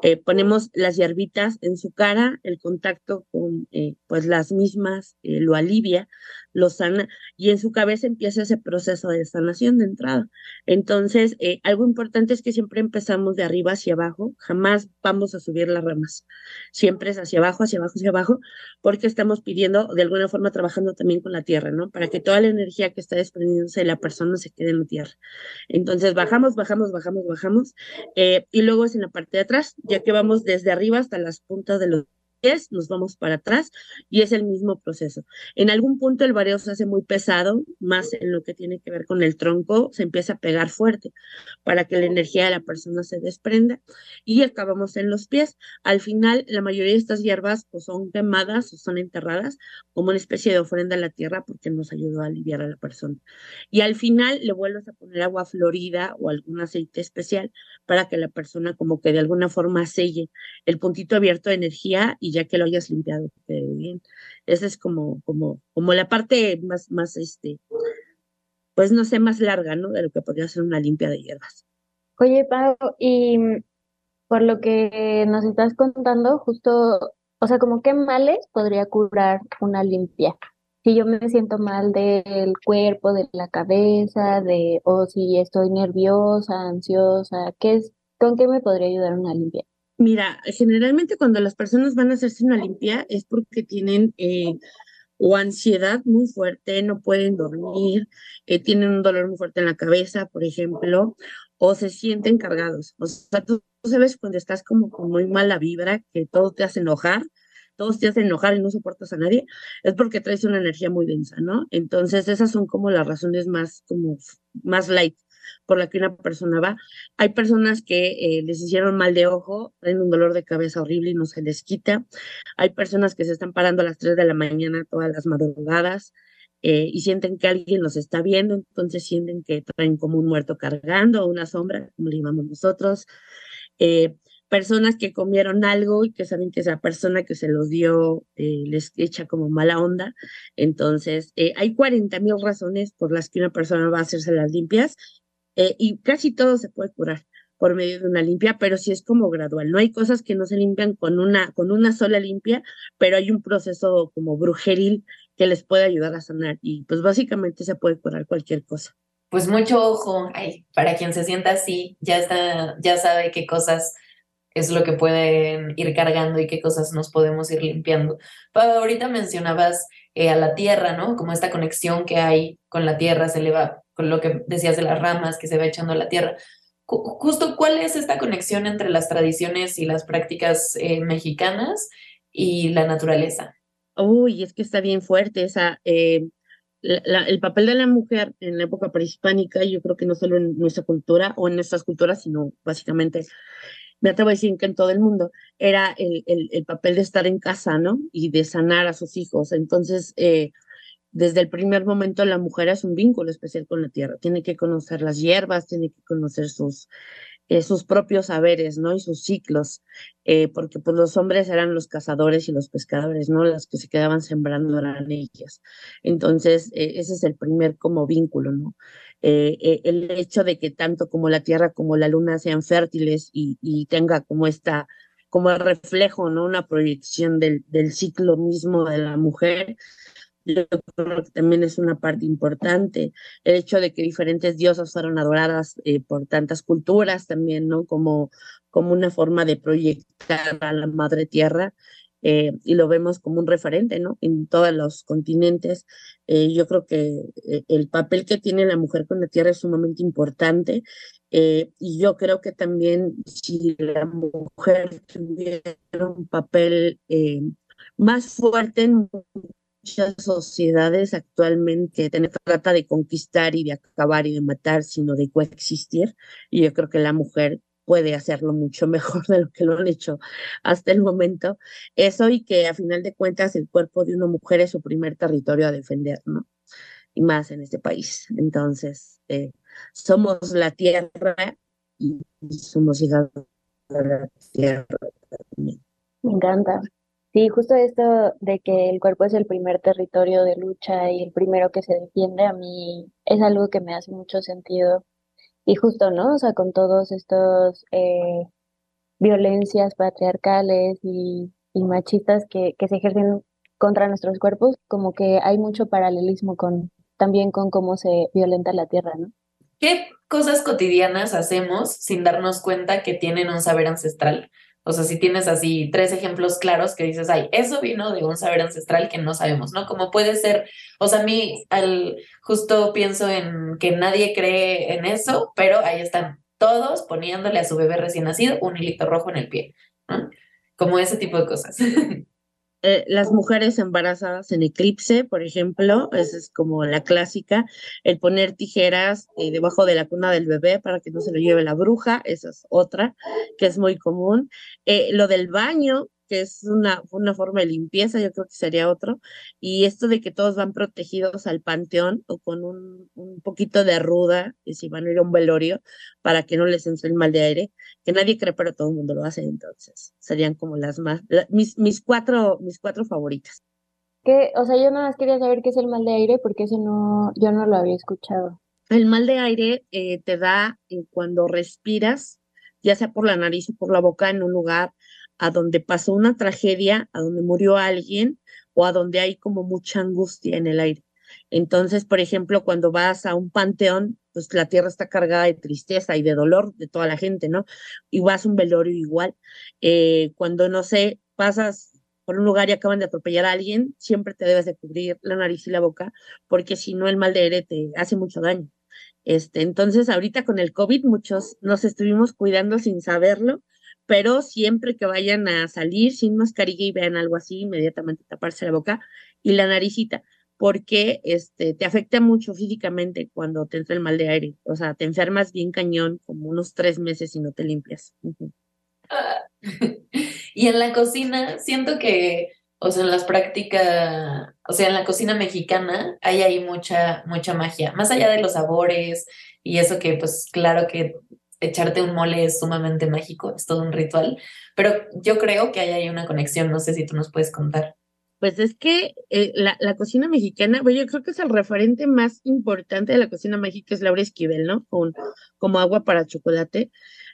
Eh, ponemos las hierbitas en su cara, el contacto con eh, pues las mismas eh, lo alivia, lo sana, y en su cabeza empieza ese proceso de sanación de entrada. Entonces, algo importante es que siempre empezamos de arriba hacia abajo, jamás vamos a subir las ramas, siempre es hacia abajo, hacia abajo, hacia abajo, porque estamos pidiendo, de alguna forma, trabajando también con la tierra, ¿no? Para que toda la energía que está desprendiéndose de la persona se quede en la tierra. Entonces bajamos, bajamos, bajamos, bajamos, eh, y luego es en la parte de atrás, ya que vamos desde arriba hasta las puntas de los nos vamos para atrás y es el mismo proceso. En algún punto el vareo se hace muy pesado, más en lo que tiene que ver con el tronco, se empieza a pegar fuerte para que la energía de la persona se desprenda y acabamos en los pies. Al final, la mayoría de estas hierbas pues, son quemadas o son enterradas como una especie de ofrenda a la tierra porque nos ayudó a aliviar a la persona. Y al final le vuelves a poner agua florida o algún aceite especial para que la persona como que de alguna forma selle el puntito abierto de energía ya que lo hayas limpiado bien. Esa es como, como, como la parte más, más, este, pues no sé, más larga, ¿no? De lo que podría ser una limpia de hierbas. Oye, Pau, y por lo que nos estás contando, justo, o sea, como qué males podría curar una limpia. Si yo me siento mal del cuerpo, de la cabeza, de, o si estoy nerviosa, ansiosa, ¿qué es, con qué me podría ayudar una limpia? Mira, generalmente cuando las personas van a hacerse una limpia es porque tienen eh, o ansiedad muy fuerte, no pueden dormir, eh, tienen un dolor muy fuerte en la cabeza, por ejemplo, o se sienten cargados. O sea, tú, sabes cuando estás como con muy mala vibra, que todo te hace enojar, todos te hacen enojar y no soportas a nadie, es porque traes una energía muy densa, ¿no? Entonces, esas son como las razones más, como, más light por la que una persona va. Hay personas que eh, les hicieron mal de ojo, tienen un dolor de cabeza horrible y no se les quita. Hay personas que se están parando a las 3 de la mañana todas las madrugadas. Eh, y sienten que alguien los está viendo, entonces sienten que traen como un muerto cargando o una sombra, como le llamamos nosotros. Eh, personas que comieron algo y que saben que esa persona que se los dio les echa como mala onda. Entonces, hay 40 mil razones por las que una persona va a hacerse las limpias eh, y casi todo se puede curar por medio de una limpia, pero sí es como gradual. No hay cosas que no se limpian con una, con una sola limpia, pero hay un proceso como brujeril que les puede ayudar a sanar y pues básicamente se puede curar cualquier cosa. Pues mucho ojo, para quien se sienta así, ya está, ya sabe qué cosas es lo que pueden ir cargando y qué cosas nos podemos ir limpiando. ahorita mencionabas eh, a la tierra, ¿no? Como esta conexión que hay con la tierra, se le va, con lo que decías de las ramas que se va echando a la tierra. Justo, ¿cuál es esta conexión entre las tradiciones y las prácticas eh, mexicanas y la naturaleza? Uy, es que está bien fuerte esa, eh, el papel de la mujer en la época prehispánica, yo creo que no solo en nuestra cultura o en nuestras culturas, sino básicamente me atrevo a decir que en todo el mundo, era el, el, papel de estar en casa, ¿no? Y de sanar a sus hijos. Entonces, eh, desde el primer momento la mujer es un vínculo especial con la tierra. Tiene que conocer las hierbas, tiene que conocer sus, eh, sus propios saberes, ¿no? Y sus ciclos, eh, porque pues los hombres eran los cazadores y los pescadores, ¿no? Las que se quedaban sembrando eran ellas. Entonces, eh, ese es el primer como vínculo, ¿no? el hecho de que tanto como la Tierra como la Luna sean fértiles y, y tenga como esta como el reflejo, ¿no? Una proyección del, del ciclo mismo de la mujer, yo creo que también es una parte importante. El hecho de que diferentes diosas fueron adoradas eh, por tantas culturas también, ¿no? Como, como una forma de proyectar a la madre tierra. Eh, y lo vemos como un referente, ¿no? En todos los continentes. Eh, yo creo que el papel que tiene la mujer con la tierra es sumamente importante. y yo creo que también si la mujer tuviera un papel más fuerte en muchas sociedades actualmente trata de conquistar y de acabar y de matar, sino de coexistir. Y yo creo que la mujer puede hacerlo mucho mejor de lo que lo han hecho hasta el momento. Eso y que a final de cuentas el cuerpo de una mujer es su primer territorio a defender, ¿no? Y más en este país. Entonces, eh, somos la tierra y somos hijas de la tierra también. Me encanta. Sí, justo esto de que el cuerpo es el primer territorio de lucha y el primero que se defiende, a mí es algo que me hace mucho sentido. Y justo, ¿no? O sea, con todos estos eh, violencias patriarcales y, machistas que, que se ejercen contra nuestros cuerpos, como que hay mucho paralelismo con también con cómo se violenta la tierra, ¿no? ¿Qué cosas cotidianas hacemos sin darnos cuenta que tienen un saber ancestral? O sea, si tienes así tres ejemplos claros que dices, ay, eso vino de un saber ancestral que no sabemos, ¿no? Como puede ser, o sea, a mí al, justo pienso en que nadie cree en eso, pero ahí están todos poniéndole a su bebé recién nacido un hilito rojo en el pie, ¿no? Como ese tipo de cosas. Eh, las mujeres embarazadas en eclipse, por ejemplo, esa es como la clásica, el poner tijeras eh, debajo de la cuna del bebé para que no se lo lleve la bruja, esa es otra que es muy común. Eh, lo del baño, que es una, una forma de limpieza, yo creo que sería otro. Y esto de que todos van protegidos al panteón o con un, un poquito de ruda, y si van a ir a un velorio, para que no les entre el mal de aire, que nadie cree, pero todo el mundo lo hace, entonces serían como las más, mis, mis, cuatro, mis cuatro favoritas. Que, o sea, yo nada más quería saber qué es el mal de aire, porque eso no, yo no lo había escuchado. El mal de aire eh, te da eh, cuando respiras, ya sea por la nariz o por la boca, en un lugar a donde pasó una tragedia, a donde murió alguien o a donde hay como mucha angustia en el aire. Entonces, por ejemplo, cuando vas a un panteón, pues la tierra está cargada de tristeza y de dolor de toda la gente, ¿no? Y vas a un velorio igual. Eh, cuando, no sé, pasas por un lugar y acaban de atropellar a alguien, siempre te debes de cubrir la nariz y la boca, porque si no el mal de aire te hace mucho daño. Este, entonces, ahorita con el COVID, muchos nos estuvimos cuidando sin saberlo pero siempre que vayan a salir sin mascarilla y vean algo así, inmediatamente taparse la boca y la naricita, porque este, te afecta mucho físicamente cuando te entra el mal de aire, o sea, te enfermas bien cañón como unos tres meses y no te limpias. y en la cocina, siento que, o sea, en las prácticas, o sea, en la cocina mexicana hay ahí mucha, mucha magia, más allá de los sabores y eso que, pues, claro que echarte un mole es sumamente mágico, es todo un ritual, pero yo creo que hay ahí una conexión, no sé si tú nos puedes contar. Pues es que eh, la, la, cocina mexicana, bueno, yo creo que es el referente más importante de la cocina mexicana, es Laura Esquivel, ¿no? Con, como agua para chocolate.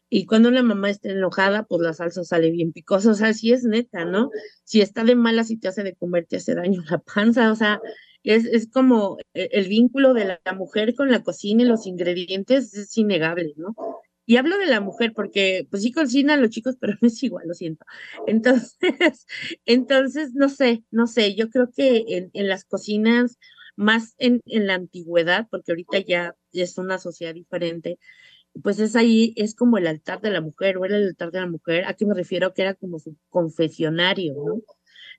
Y cuando la mamá está enojada, pues la salsa sale bien picosa, o sea, sí es neta, ¿no? Si está de mala, si te hace de comer, te hace daño la panza, o sea, es, es como eh, el vínculo de la mujer con la cocina y los ingredientes es innegable, ¿no? Y hablo de la mujer porque, pues sí cocinan los chicos, pero no es igual, lo siento. Entonces, entonces, no sé, no sé, yo creo que en, las cocinas, más en, en, la antigüedad, porque ahorita ya es una sociedad diferente, pues es ahí, es como el altar de la mujer, o era el altar de la mujer, ¿a qué me refiero? Que era como su confesionario, ¿no?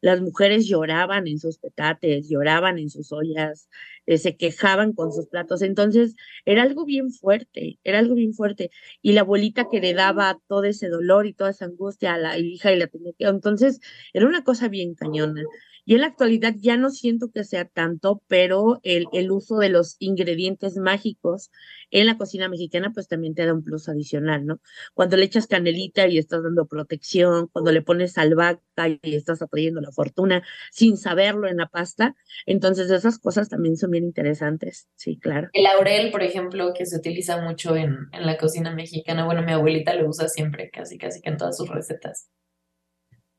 Las mujeres lloraban en sus petates, lloraban en sus ollas, eh, se quejaban con sus platos. Entonces, era algo bien fuerte, era algo bien fuerte. Y la abuelita que le daba todo ese dolor y toda esa angustia a la hija y la tenía que... Entonces, era una cosa bien cañona. Y en la actualidad ya no siento que sea tanto, pero el, el uso de los ingredientes mágicos en la cocina mexicana, pues también te da un plus adicional, ¿no? Cuando le echas canelita y estás dando protección, cuando le pones albahaca y estás atrayendo la fortuna sin saberlo en la pasta, entonces esas cosas también son bien interesantes, sí, claro. El laurel, por ejemplo, que se utiliza mucho en, en la cocina mexicana, bueno, mi abuelita lo usa siempre, casi, casi que en todas sus recetas.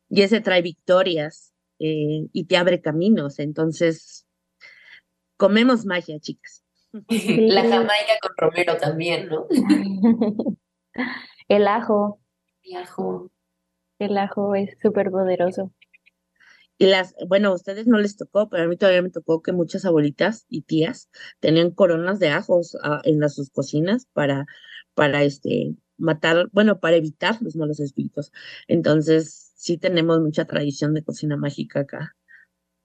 Y ese trae victorias, eh, y te abre caminos. Entonces, comemos magia, chicas. La jamaica con romero también, ¿no? El ajo. El ajo. El ajo es súper poderoso. Y las, bueno, a ustedes no les tocó, pero a mí todavía me tocó que muchas abuelitas y tías tenían coronas de ajos ah, en las sus cocinas para, para este, matar, bueno, para evitar los malos espíritus. Entonces, sí tenemos mucha tradición de cocina mágica acá.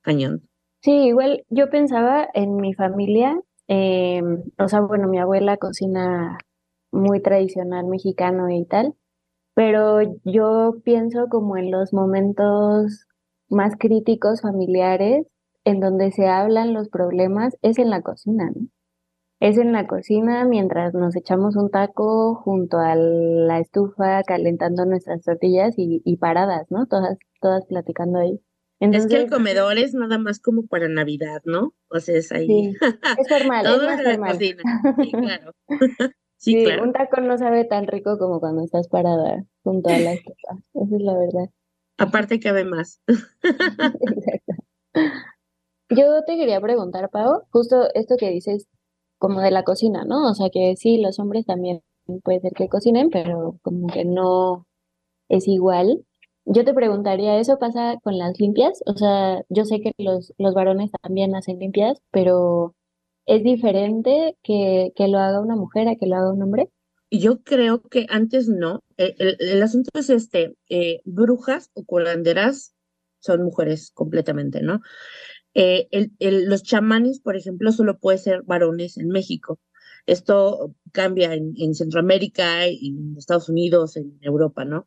Cañón. Sí, igual yo pensaba en mi familia, em, o sea, bueno, mi abuela cocina muy tradicional mexicano y tal, pero yo pienso como en los momentos más críticos familiares en donde se hablan los problemas, es en la cocina, ¿no? Es en la cocina mientras nos echamos un taco junto a la estufa calentando nuestras tortillas y, paradas, ¿no? Todas, todas platicando ahí. es que el comedor es nada más como para Navidad, ¿no? O sea, es ahí. Sí, es formal, es más formal. Sí, claro. sí, claro. un taco no sabe tan rico como cuando estás parada junto a la estufa. Esa es la verdad. Aparte cabe más. Exacto. Yo te quería preguntar, Pau, justo esto que dices como de la cocina, ¿no? O sea que sí, los hombres también puede ser que cocinen, pero como que no es igual. Yo te preguntaría, ¿eso pasa con las limpias? O sea, yo sé que los, los varones también hacen limpias, pero ¿es diferente que, que lo haga una mujer a que lo haga un hombre? Yo creo que antes no. El, el, asunto es este, eh, brujas o curanderas son mujeres completamente, ¿no? Eh, los chamanes, por ejemplo, solo puede ser varones en México. Esto cambia en, Centroamérica, en Estados Unidos, en Europa, ¿no?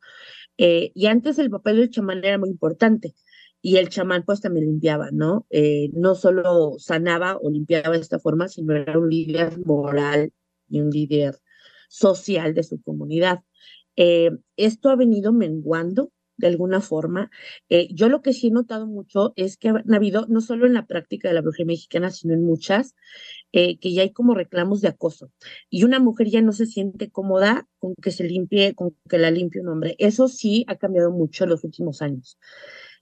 Eh, y antes el papel del chamán era muy importante y el chamán pues también limpiaba, ¿no? Eh, no solo sanaba o limpiaba de esta forma, sino era un líder moral y un líder social de su comunidad. esto ha venido menguando de alguna forma. Eh, yo lo que sí he notado mucho es que han habido, no solo en la práctica de la brujería mexicana, sino en muchas, eh, que ya hay como reclamos de acoso. Y una mujer ya no se siente cómoda con que se limpie, con que la limpie un hombre. Eso sí ha cambiado mucho en los últimos años.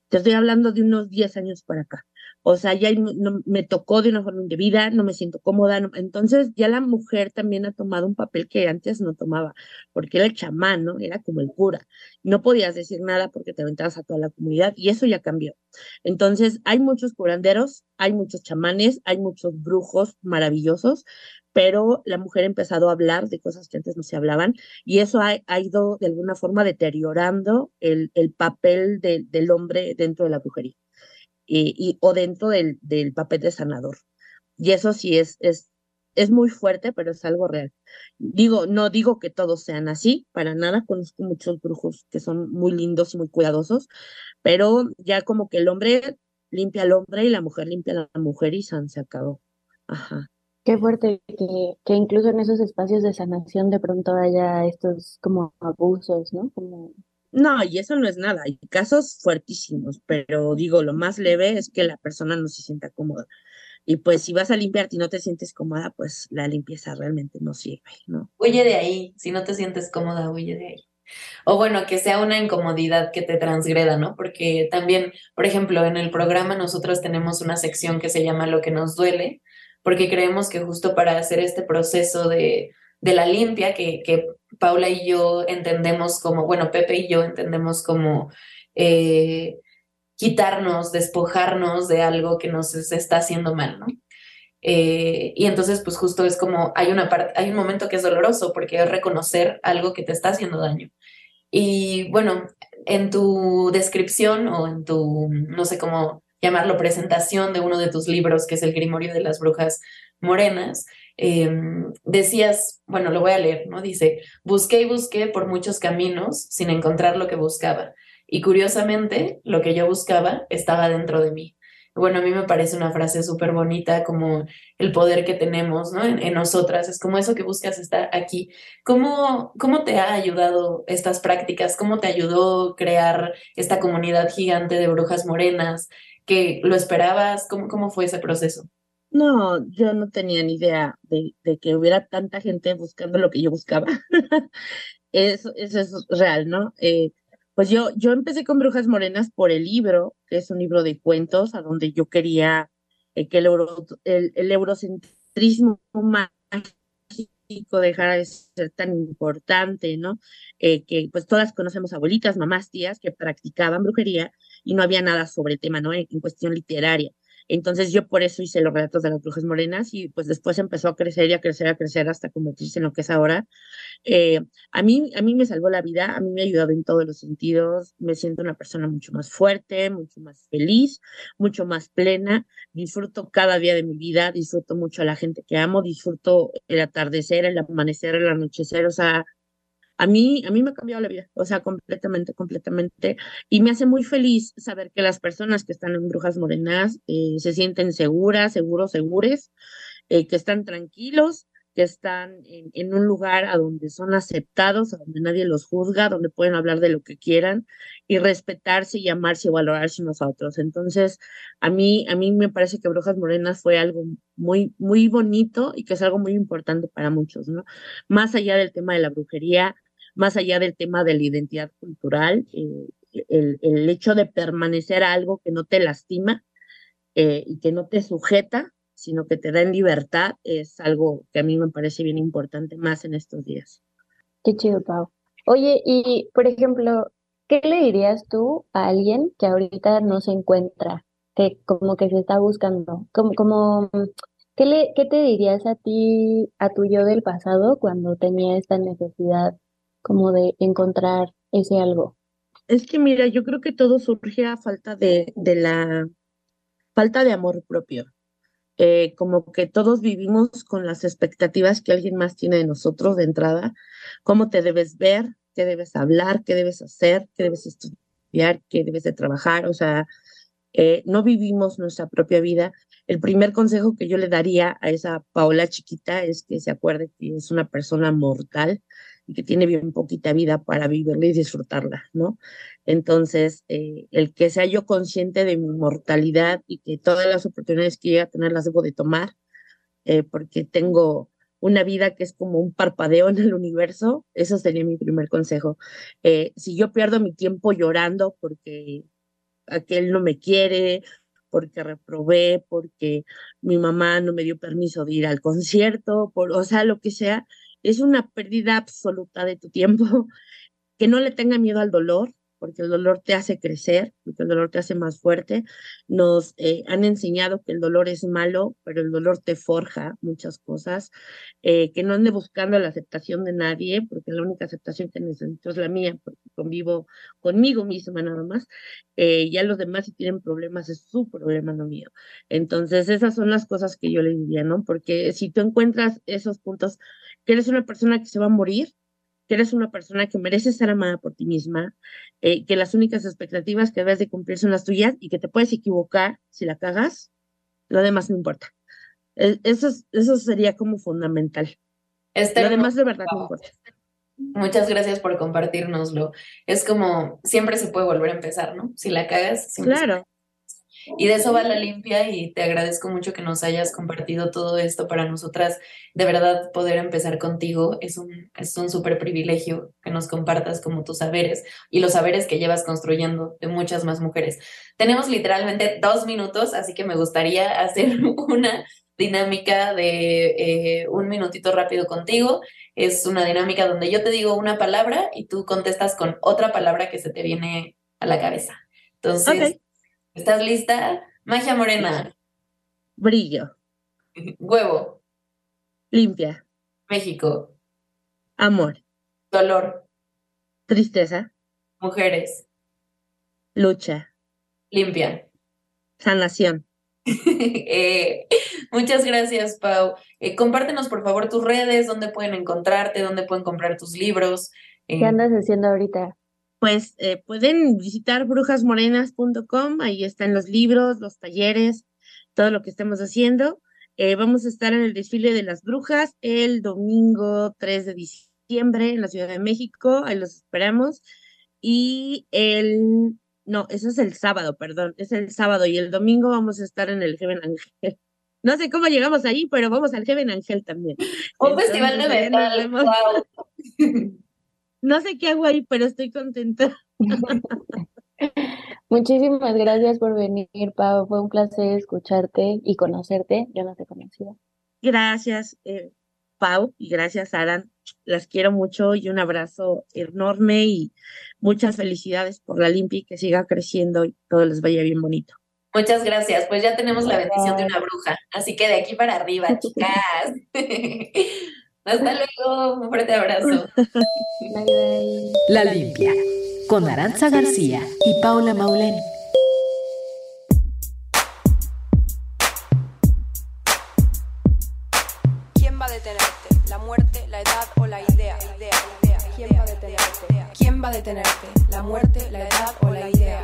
Te estoy hablando de unos 10 años para acá. O sea, ya no, me tocó de una forma indebida, no me siento cómoda. entonces ya la mujer también ha tomado un papel que antes no tomaba, porque era el chamán, ¿no? Era como el cura. No podías decir nada porque te aventabas a toda la comunidad y eso ya cambió. Entonces hay muchos curanderos, hay muchos chamanes, hay muchos brujos maravillosos, pero la mujer ha empezado a hablar de cosas que antes no se hablaban y eso ha, ido de alguna forma deteriorando el, el papel del hombre dentro de la brujería y, o dentro del, papel de sanador. Y eso sí es, es, es muy fuerte, pero es algo real. Digo, no digo que todos sean así, para nada, conozco muchos brujos que son muy lindos y muy cuidadosos, pero ya como que el hombre limpia al hombre y la mujer limpia a la mujer y san se acabó. Ajá. Qué fuerte que, que incluso en esos espacios de sanación de pronto haya estos como abusos, ¿no? Como no, y eso no es nada. Hay casos fuertísimos, pero digo, lo más leve es que la persona no se sienta cómoda. Y pues si vas a limpiarte y no te sientes cómoda, pues la limpieza realmente no sirve, ¿no? Huye de ahí. Si no te sientes cómoda, huye de ahí. O bueno, que sea una incomodidad que te transgreda, ¿no? Porque también, por ejemplo, en el programa nosotros tenemos una sección que se llama Lo que nos duele, porque creemos que justo para hacer este proceso de de la limpia que, que Paula y yo entendemos como, bueno, Pepe y yo entendemos como eh, quitarnos, despojarnos de algo que nos está haciendo mal, ¿no? Eh, y entonces, pues justo es como, hay una hay un momento que es doloroso porque es reconocer algo que te está haciendo daño. Y bueno, en tu descripción o en tu, no sé cómo llamarlo presentación de uno de tus libros, que es El Grimorio de las Brujas Morenas, em, decías, bueno, lo voy a leer, ¿no? Dice, busqué y busqué por muchos caminos sin encontrar lo que buscaba. Y curiosamente, lo que yo buscaba estaba dentro de mí. Bueno, a mí me parece una frase súper bonita, como el poder que tenemos, ¿no? En, nosotras, es como eso que buscas está aquí. ¿Cómo, ¿Cómo te ha ayudado estas prácticas? ¿Cómo te ayudó crear esta comunidad gigante de brujas morenas? ¿Que lo esperabas? ¿Cómo, cómo fue ese proceso? No, yo no tenía ni idea de, que hubiera tanta gente buscando lo que yo buscaba. eso, eso es real, ¿no? Eh, pues yo, yo empecé con Brujas Morenas por el libro, que es un libro de cuentos, a donde yo quería eh, que el, el, eurocentrismo mágico dejara de ser tan importante, ¿no? Eh, que pues todas conocemos abuelitas, mamás, tías que practicaban brujería y no había nada sobre el tema, ¿no? en cuestión literaria. Entonces yo por eso hice los relatos de las brujas morenas y pues después empezó a crecer y a crecer, a crecer hasta convertirse en lo que es ahora. Eh, a, mí, a mí me salvó la vida, a mí me ha ayudado en todos los sentidos, me siento una persona mucho más fuerte, mucho más feliz, mucho más plena, disfruto cada día de mi vida, disfruto mucho a la gente que amo, disfruto el atardecer, el amanecer, el anochecer, o sea, a mí, a mí me ha cambiado la vida, o sea, completamente, completamente. Y me hace muy feliz saber que las personas que están en Brujas Morenas eh, se sienten seguras, seguros, segures, eh, que están tranquilos, que están en, un lugar a donde son aceptados, a donde nadie los juzga, donde pueden hablar de lo que quieran y respetarse y amarse y valorarse unos a otros. Entonces, a mí, a mí me parece que Brujas Morenas fue algo muy, muy bonito y que es algo muy importante para muchos, ¿no? Más allá del tema de la brujería, más allá del tema de la identidad cultural, eh, el, el, hecho de permanecer algo que no te lastima eh, y que no te sujeta, sino que te da en libertad, es algo que a mí me parece bien importante más en estos días. Qué chido, Pau. Oye, y por ejemplo, ¿qué le dirías tú a alguien que ahorita no se encuentra, que como que se está buscando? Como, como, ¿qué, le, ¿Qué te dirías a ti, a tu yo del pasado cuando tenía esta necesidad como de encontrar ese algo? Es que mira, yo creo que todo surge a falta de, de la falta de amor propio. Eh, como que todos vivimos con las expectativas que alguien más tiene de nosotros de entrada, cómo te debes ver, qué debes hablar, qué debes hacer, qué debes estudiar, qué debes de trabajar, o sea, eh, no vivimos nuestra propia vida. El primer consejo que yo le daría a esa Paola chiquita es que se acuerde que es una persona mortal, y que tiene bien poquita vida para vivirla y disfrutarla, ¿no? Entonces, eh, el que sea yo consciente de mi mortalidad y que todas las oportunidades que llegue a tener las debo de tomar, eh, porque tengo una vida que es como un parpadeo en el universo, eso sería mi primer consejo. Eh, si yo pierdo mi tiempo llorando porque aquel no me quiere, porque reprobé, porque mi mamá no me dio permiso de ir al concierto, por, o sea, lo que sea, es una pérdida absoluta de tu tiempo, que no le tenga miedo al dolor, porque el dolor te hace crecer, porque el dolor te hace más fuerte. Nos eh, han enseñado que el dolor es malo, pero el dolor te forja muchas cosas, eh, que no ande buscando la aceptación de nadie, porque la única aceptación que necesito es la mía, porque convivo conmigo misma nada más. Eh, ya los demás si tienen problemas es su problema, no mío. Entonces, esas son las cosas que yo le diría, ¿no? Porque si tú encuentras esos puntos, que eres una persona que se va a morir, que eres una persona que merece ser amada por ti misma, eh, que las únicas expectativas que debes de cumplir son las tuyas y que te puedes equivocar si la cagas, lo demás no importa. E, eso, eso sería como fundamental. lo demás de verdad no importa. Muchas gracias por compartirnoslo. Es como siempre se puede volver a empezar, ¿no? Si la cagas, claro. Y de eso va la limpia y te agradezco mucho que nos hayas compartido todo esto para nosotras. De verdad, poder empezar contigo es un es un súper privilegio que nos compartas como tus saberes y los saberes que llevas construyendo de muchas más mujeres. Tenemos literalmente dos minutos, así que me gustaría hacer una dinámica de eh, un minutito rápido contigo. Es una dinámica donde yo te digo una palabra y tú contestas con otra palabra que se te viene a la cabeza. Entonces, ¿Estás lista? Magia morena. Brillo. Huevo. Limpia. México. Amor. Dolor. Tristeza. Mujeres. Lucha. Limpia. sanación. Eh, muchas gracias, Pau. Eh, compártenos, por favor, tus redes, dónde pueden encontrarte, dónde pueden comprar tus libros. ¿Qué andas haciendo ahorita? Pues pueden visitar brujasmorenas.com, ahí están los libros, los talleres, todo lo que estemos haciendo. vamos a estar en el desfile de las brujas el domingo 3 de diciembre en la Ciudad de México, ahí los esperamos. Y el no, eso es el sábado, perdón, es el sábado y el domingo vamos a estar en el Heaven Angel. No sé cómo llegamos ahí, pero vamos al Heaven Angel también. Un festival de metal. No sé qué hago ahí, pero estoy contenta. Muchísimas gracias por venir, Pau. Fue un placer escucharte y conocerte. Yo no te conocía. Gracias, eh, Pau, y gracias, Aran. Las quiero mucho y un abrazo enorme y muchas felicidades por la limpia y que siga creciendo y todo les vaya bien bonito. Muchas gracias. Pues ya tenemos la bendición de una bruja. Así que de aquí para arriba, chicas. Hasta luego, un fuerte abrazo. La limpia con Aranza García y Paula Maulén. ¿Quién va a detenerte? ¿La muerte, la edad o la idea? idea, idea, idea ¿Quién va a detenerte? ¿Quién va a detenerte? ¿La muerte, la edad o la idea?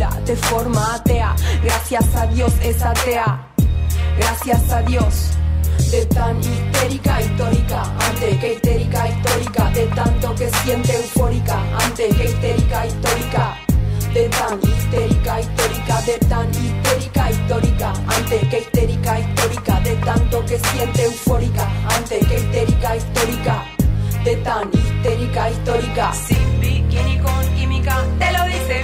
te forma atea, gracias a Dios es atea, gracias a Dios. De tan histérica histórica, ante que histérica histórica, de tanto que siente eufórica, ante que histérica histórica, de tan histérica histórica, de tan histérica histórica, ante que histérica histórica, de tanto que siente eufórica, ante que histérica histórica, de tan histérica histórica, sin bikini con química, te lo dice,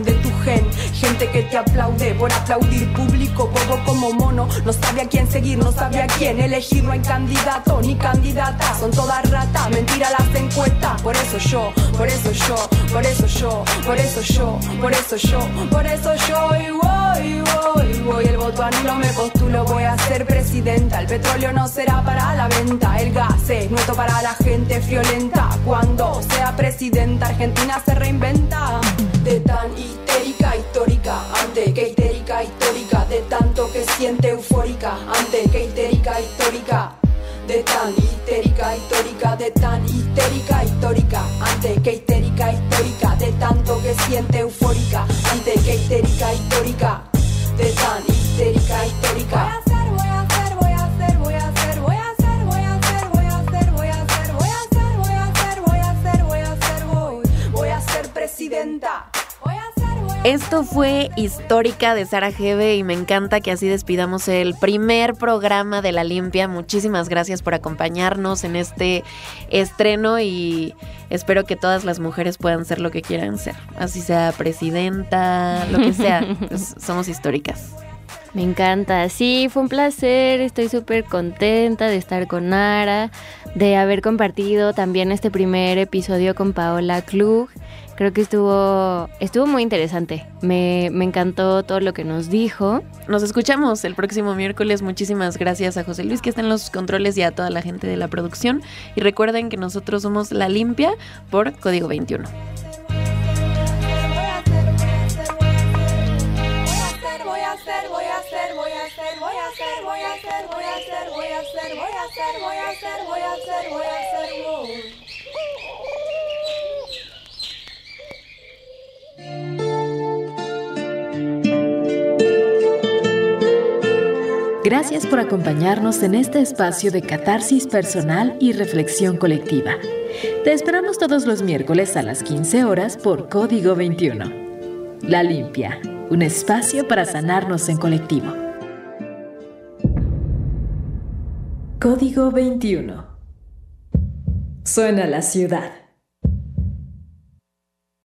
de tu gen, gente que te aplaude por aplaudir público, bobo como mono, no sabe a quién seguir, no sabe a quién elegir, no hay candidato ni candidata, son todas ratas, mentira las encuestas, por eso yo, por eso yo, por eso yo, por eso yo, por eso yo, por eso yo, y voy, voy, voy, el voto anulo me postulo, voy a ser presidenta, el petróleo no será para la venta, el gas es nuestro para la gente friolenta, cuando sea presidenta Argentina se reinventa, de tan histérica histórica, ante que histérica histórica, de tanto que siente eufórica, ante que histérica histórica de tan histérica histórica, de tan histérica histórica, ante que histérica histórica, de tanto que siente eufórica, Esto fue Histórica de Sara Gebe y me encanta que así despidamos el primer programa de La Limpia. Muchísimas gracias por acompañarnos en este estreno y espero que todas las mujeres puedan ser lo que quieran ser. Así sea presidenta, lo que sea. Pues somos históricas. Me encanta, sí, fue un placer, estoy súper contenta de estar con Nara, de haber compartido también este primer episodio con Paola Klug. Creo que estuvo, estuvo muy interesante, me, me encantó todo lo que nos dijo. Nos escuchamos el próximo miércoles, muchísimas gracias a José Luis que está en los controles y a toda la gente de la producción. Y recuerden que nosotros somos La Limpia por Código 21. Gracias por acompañarnos en este espacio de catarsis personal y reflexión colectiva. Te esperamos todos los miércoles a las 15 horas por Código 21. La Limpia, un espacio para sanarnos en colectivo. Código 21. Suena la ciudad.